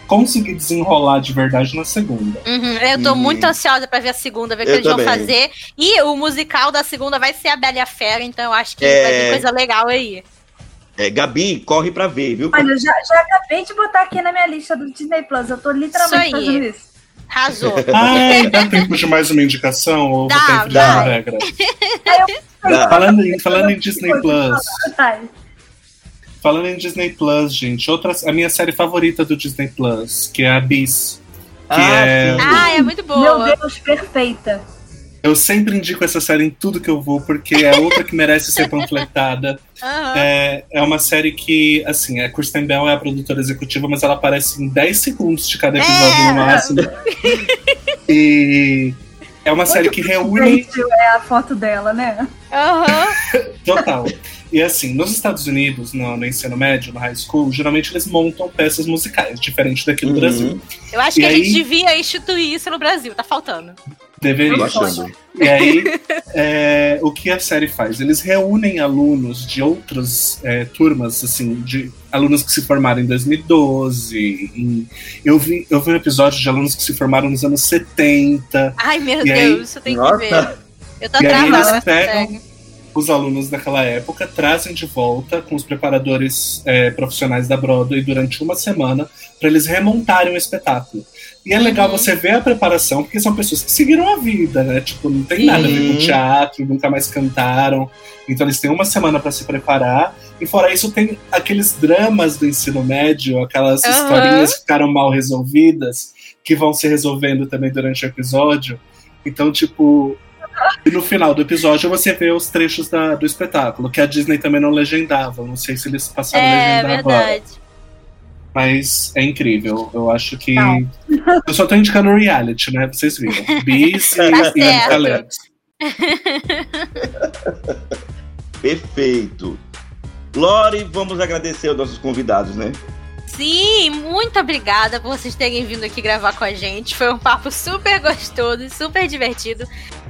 conseguir desenrolar de verdade na segunda. Uhum, Eu tô Uhum. muito ansiosa pra ver a segunda, ver o que eles vão também. fazer. E o musical da segunda vai ser a Bela e a Fera, então eu acho que É. vai vir coisa legal aí. É, Gabi, corre pra ver, viu? Olha, eu já, já acabei de botar aqui na minha lista do Disney Plus. Eu tô literalmente Isso fazendo isso. Arrasou. *laughs* Ai, dá *laughs* tempo de mais uma indicação? Ou Dá, vou ter que dá. dar uma regra? Dá. Falando em, falando em Disney Plus, vai. falando em Disney Plus, gente, outra, a minha série favorita do Disney Plus, que é a Abyss. Que Ah, é, ah, é muito Meu boa. Deus, perfeita. Eu sempre indico essa série em tudo que eu vou, porque é outra que merece ser panfletada. *laughs* Aham. É, é uma série que, assim, a Kristen Bell é a produtora executiva, mas ela aparece em 10 segundos de cada episódio É. no máximo. *laughs* E é uma série que reúne é a foto dela, né? Aham. total. E assim, nos Estados Unidos, no, no ensino médio, no high school, geralmente eles montam peças musicais, diferente daqui do Uhum. Brasil. Eu acho E que a gente aí- devia instituir isso no Brasil, tá faltando. Deveria. Achando. E aí, é, o que a série faz? Eles reúnem alunos de outras é, turmas, assim, de alunos que se formaram em 2012. em- eu, vi, eu vi um episódio de alunos que se formaram nos anos 70. Ai, meu aí- Deus, eu tenho Nossa. que ver. Eu tô E aí eles pegam série. Os alunos daquela época, trazem de volta com os preparadores é, profissionais da Broadway durante uma semana para eles remontarem o espetáculo. E é legal Uhum. você ver a preparação, porque são pessoas que seguiram a vida, né? Tipo, não tem nada a ver com teatro, nunca mais cantaram. Então eles têm uma semana para se preparar. E fora isso, tem aqueles dramas do ensino médio, aquelas Aham. historinhas que ficaram mal resolvidas, que vão se resolvendo também durante o episódio. Então, tipo, e no final do episódio você vê os trechos da- do espetáculo, que a Disney também não legendava. Não sei se eles passaram a É legendar agora. verdade. Mas é incrível. Eu acho que. Não. Eu só tô indicando reality, né? Vocês viram. *laughs* Bis e, Tá e Leves. *laughs* Perfeito. Lore, vamos agradecer aos nossos convidados, né? Sim, muito obrigada por vocês terem vindo aqui gravar com a gente. Foi um papo super gostoso e super divertido.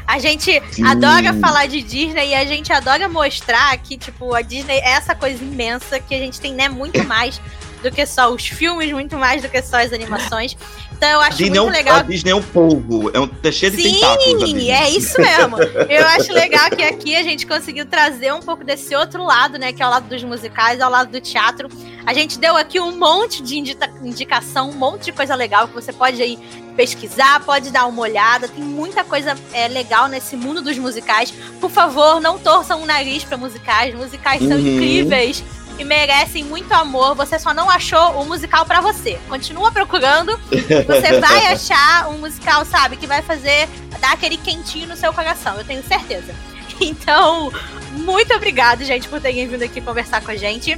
A gente Sim. adora falar de Disney e a gente adora mostrar que, tipo, a Disney é essa coisa imensa que a gente tem, né, muito *laughs* mais do que só os filmes, muito mais do que só as animações. Então eu acho Disney, é muito um, legal a Disney é um polvo, é um, é cheio de tentáculos. a Sim, é isso mesmo. Eu acho legal que aqui a gente conseguiu trazer um pouco desse outro lado, né? Que é o lado dos musicais, ao lado do teatro. A gente deu aqui um monte de indica- indicação, um monte de coisa legal que você pode aí pesquisar, pode dar uma olhada. Tem muita coisa é, legal nesse mundo dos musicais. Por favor, não torçam o nariz para musicais. Musicais são Uhum. incríveis e merecem muito amor. Você só não achou o musical para você. Continua procurando você *laughs* vai achar um musical, sabe, que vai fazer dar aquele quentinho no seu coração, eu tenho certeza. *laughs* Então, muito obrigado, gente, por terem vindo aqui conversar com a gente.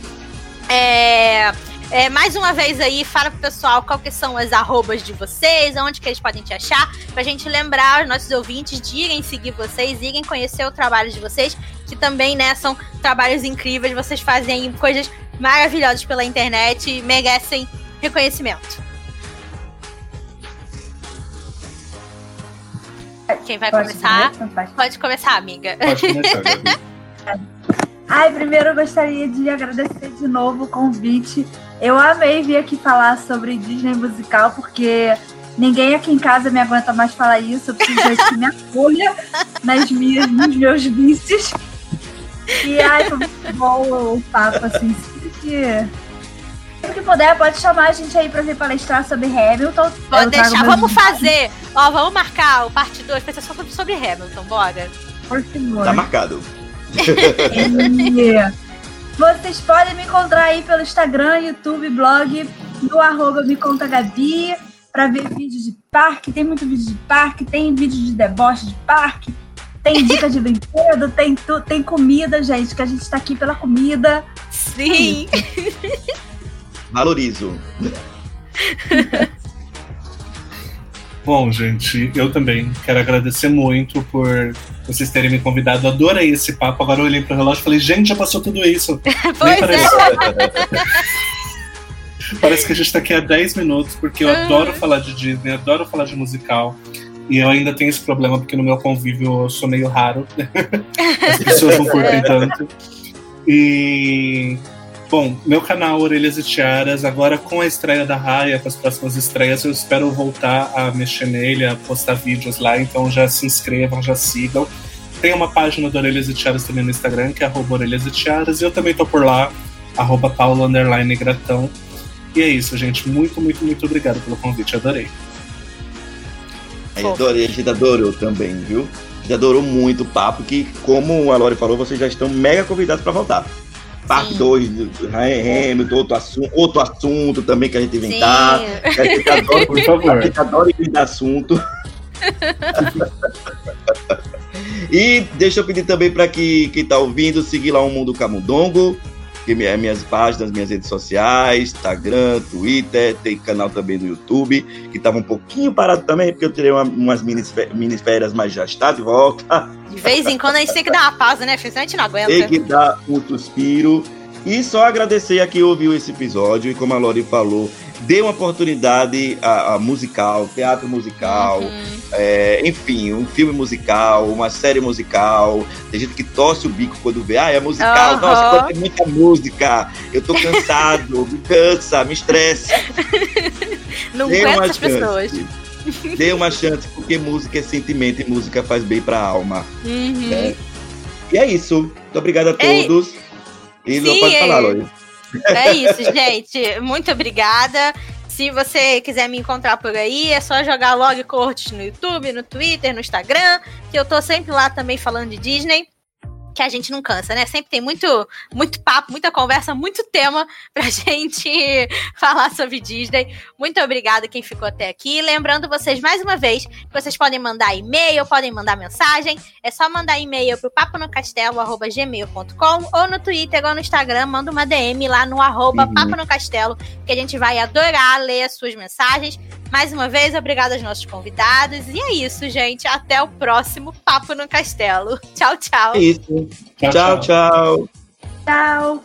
É, é, mais uma vez aí, fala pro pessoal qual que são as arrobas de vocês, onde que eles podem te achar, pra gente lembrar os nossos ouvintes de irem seguir vocês, irem conhecer o trabalho de vocês, que também, né, são trabalhos incríveis, vocês fazem coisas maravilhosas pela internet e merecem reconhecimento. Quem vai Pode começar? começar? Pode. Começar, amiga. Pode começar. *laughs* Ai, primeiro eu gostaria de agradecer de novo o convite. Eu amei vir aqui falar sobre Disney musical, porque ninguém aqui em casa me aguenta mais falar isso. Eu preciso que me acolha nas minhas, nos meus vícios. E ai, foi muito bom o papo, assim. Sempre que, sempre que puder, pode chamar a gente aí pra vir palestrar sobre Hamilton. Trago deixar, vamos fazer. Ó, vamos marcar o parte 2 pra ser só sobre Hamilton, bora. Por favor. Tá marcado. E vocês podem me encontrar aí pelo Instagram, YouTube, blog, no arroba me conta Gabi, pra ver vídeos de parque. Tem muito vídeo de parque, tem vídeo de deboche de parque, Tem dica de brinquedo, tem, tu, tem comida, gente, que a gente tá aqui pela comida. Sim. Valorizo. *laughs* Bom, gente, eu também quero agradecer muito por vocês terem me convidado. Adorei esse papo. Agora eu olhei pro relógio e falei, gente, já passou tudo isso. *laughs* Pois parece. é. Parece que a gente tá aqui há 10 minutos, porque eu Uhum. adoro falar de Disney, adoro falar de musical. E eu ainda tenho esse problema, porque no meu convívio eu sou meio raro. *laughs* As pessoas não curtem *laughs* tanto. E. Bom, meu canal Orelhas e Tiaras, agora com a estreia da Raia, com as próximas estreias, eu espero voltar a mexer nele, a postar vídeos lá, então já se inscrevam, já sigam. Tem uma página do Orelhas e Tiaras também no Instagram, que é arroba Orelhas e Tiaras, e eu também tô por lá, arroba Paulo Gratão. E é isso, gente. Muito, muito, muito obrigado pelo convite. Adorei. Aí adorei, a gente adorou também, viu? A gente adorou muito o papo, que, como a Lori falou, vocês já estão mega convidados para voltar. Parte Sim. 2 do Hamilton, outro assunto, outro assunto também que a gente inventar. Sim. *laughs* A gente adora, Por favor. a gente adora inventar assunto. *laughs* e deixa eu pedir também para que quem tá ouvindo seguir lá o Mundo Camundongo, que é minhas páginas, minhas redes sociais, Instagram, Twitter, tem canal também no YouTube, que tava um pouquinho parado também, porque eu tirei uma- umas mini, férias, mas já está de volta. De vez em quando a gente tem que dar uma pausa, né? Senão a gente não Tem aguenta. que dar um suspiro. E só agradecer a quem ouviu esse episódio. E como a Lori falou, dê uma oportunidade a, a musical, teatro musical, Uhum. é, enfim, um filme musical, uma série musical. Tem gente que torce o bico quando vê, ah, é musical, Aham. nossa, tem muita música, eu tô cansado, me cansa, me estressa. *laughs* Não Dê uma essas pessoas. Dê uma chance, porque música é sentimento e música faz bem pra alma. Uhum. É. E é isso. Muito obrigado a Ei. todos. E não Sim, pode falar, é. É isso, gente. Muito obrigada. Se você quiser me encontrar por aí, é só jogar Log Cortes no YouTube, no Twitter, no Instagram, que eu tô sempre lá também falando de Disney. Que a gente não cansa, né? Sempre tem muito, muito papo, muita conversa, muito tema pra *laughs* gente falar sobre Disney. Muito obrigada quem ficou até aqui. Lembrando vocês mais uma vez que vocês podem mandar e-mail, podem mandar mensagem. É só mandar e-mail pro paponocastelo.gmail.com ou no Twitter ou no Instagram, manda uma DM lá no arroba Uhum. Papo no Castelo, que a gente vai adorar ler as suas mensagens. Mais uma vez, obrigada aos nossos convidados. E é isso, gente. Até o próximo Papo no Castelo. Tchau, tchau. É isso. Tchau, tchau. tchau. Tchau.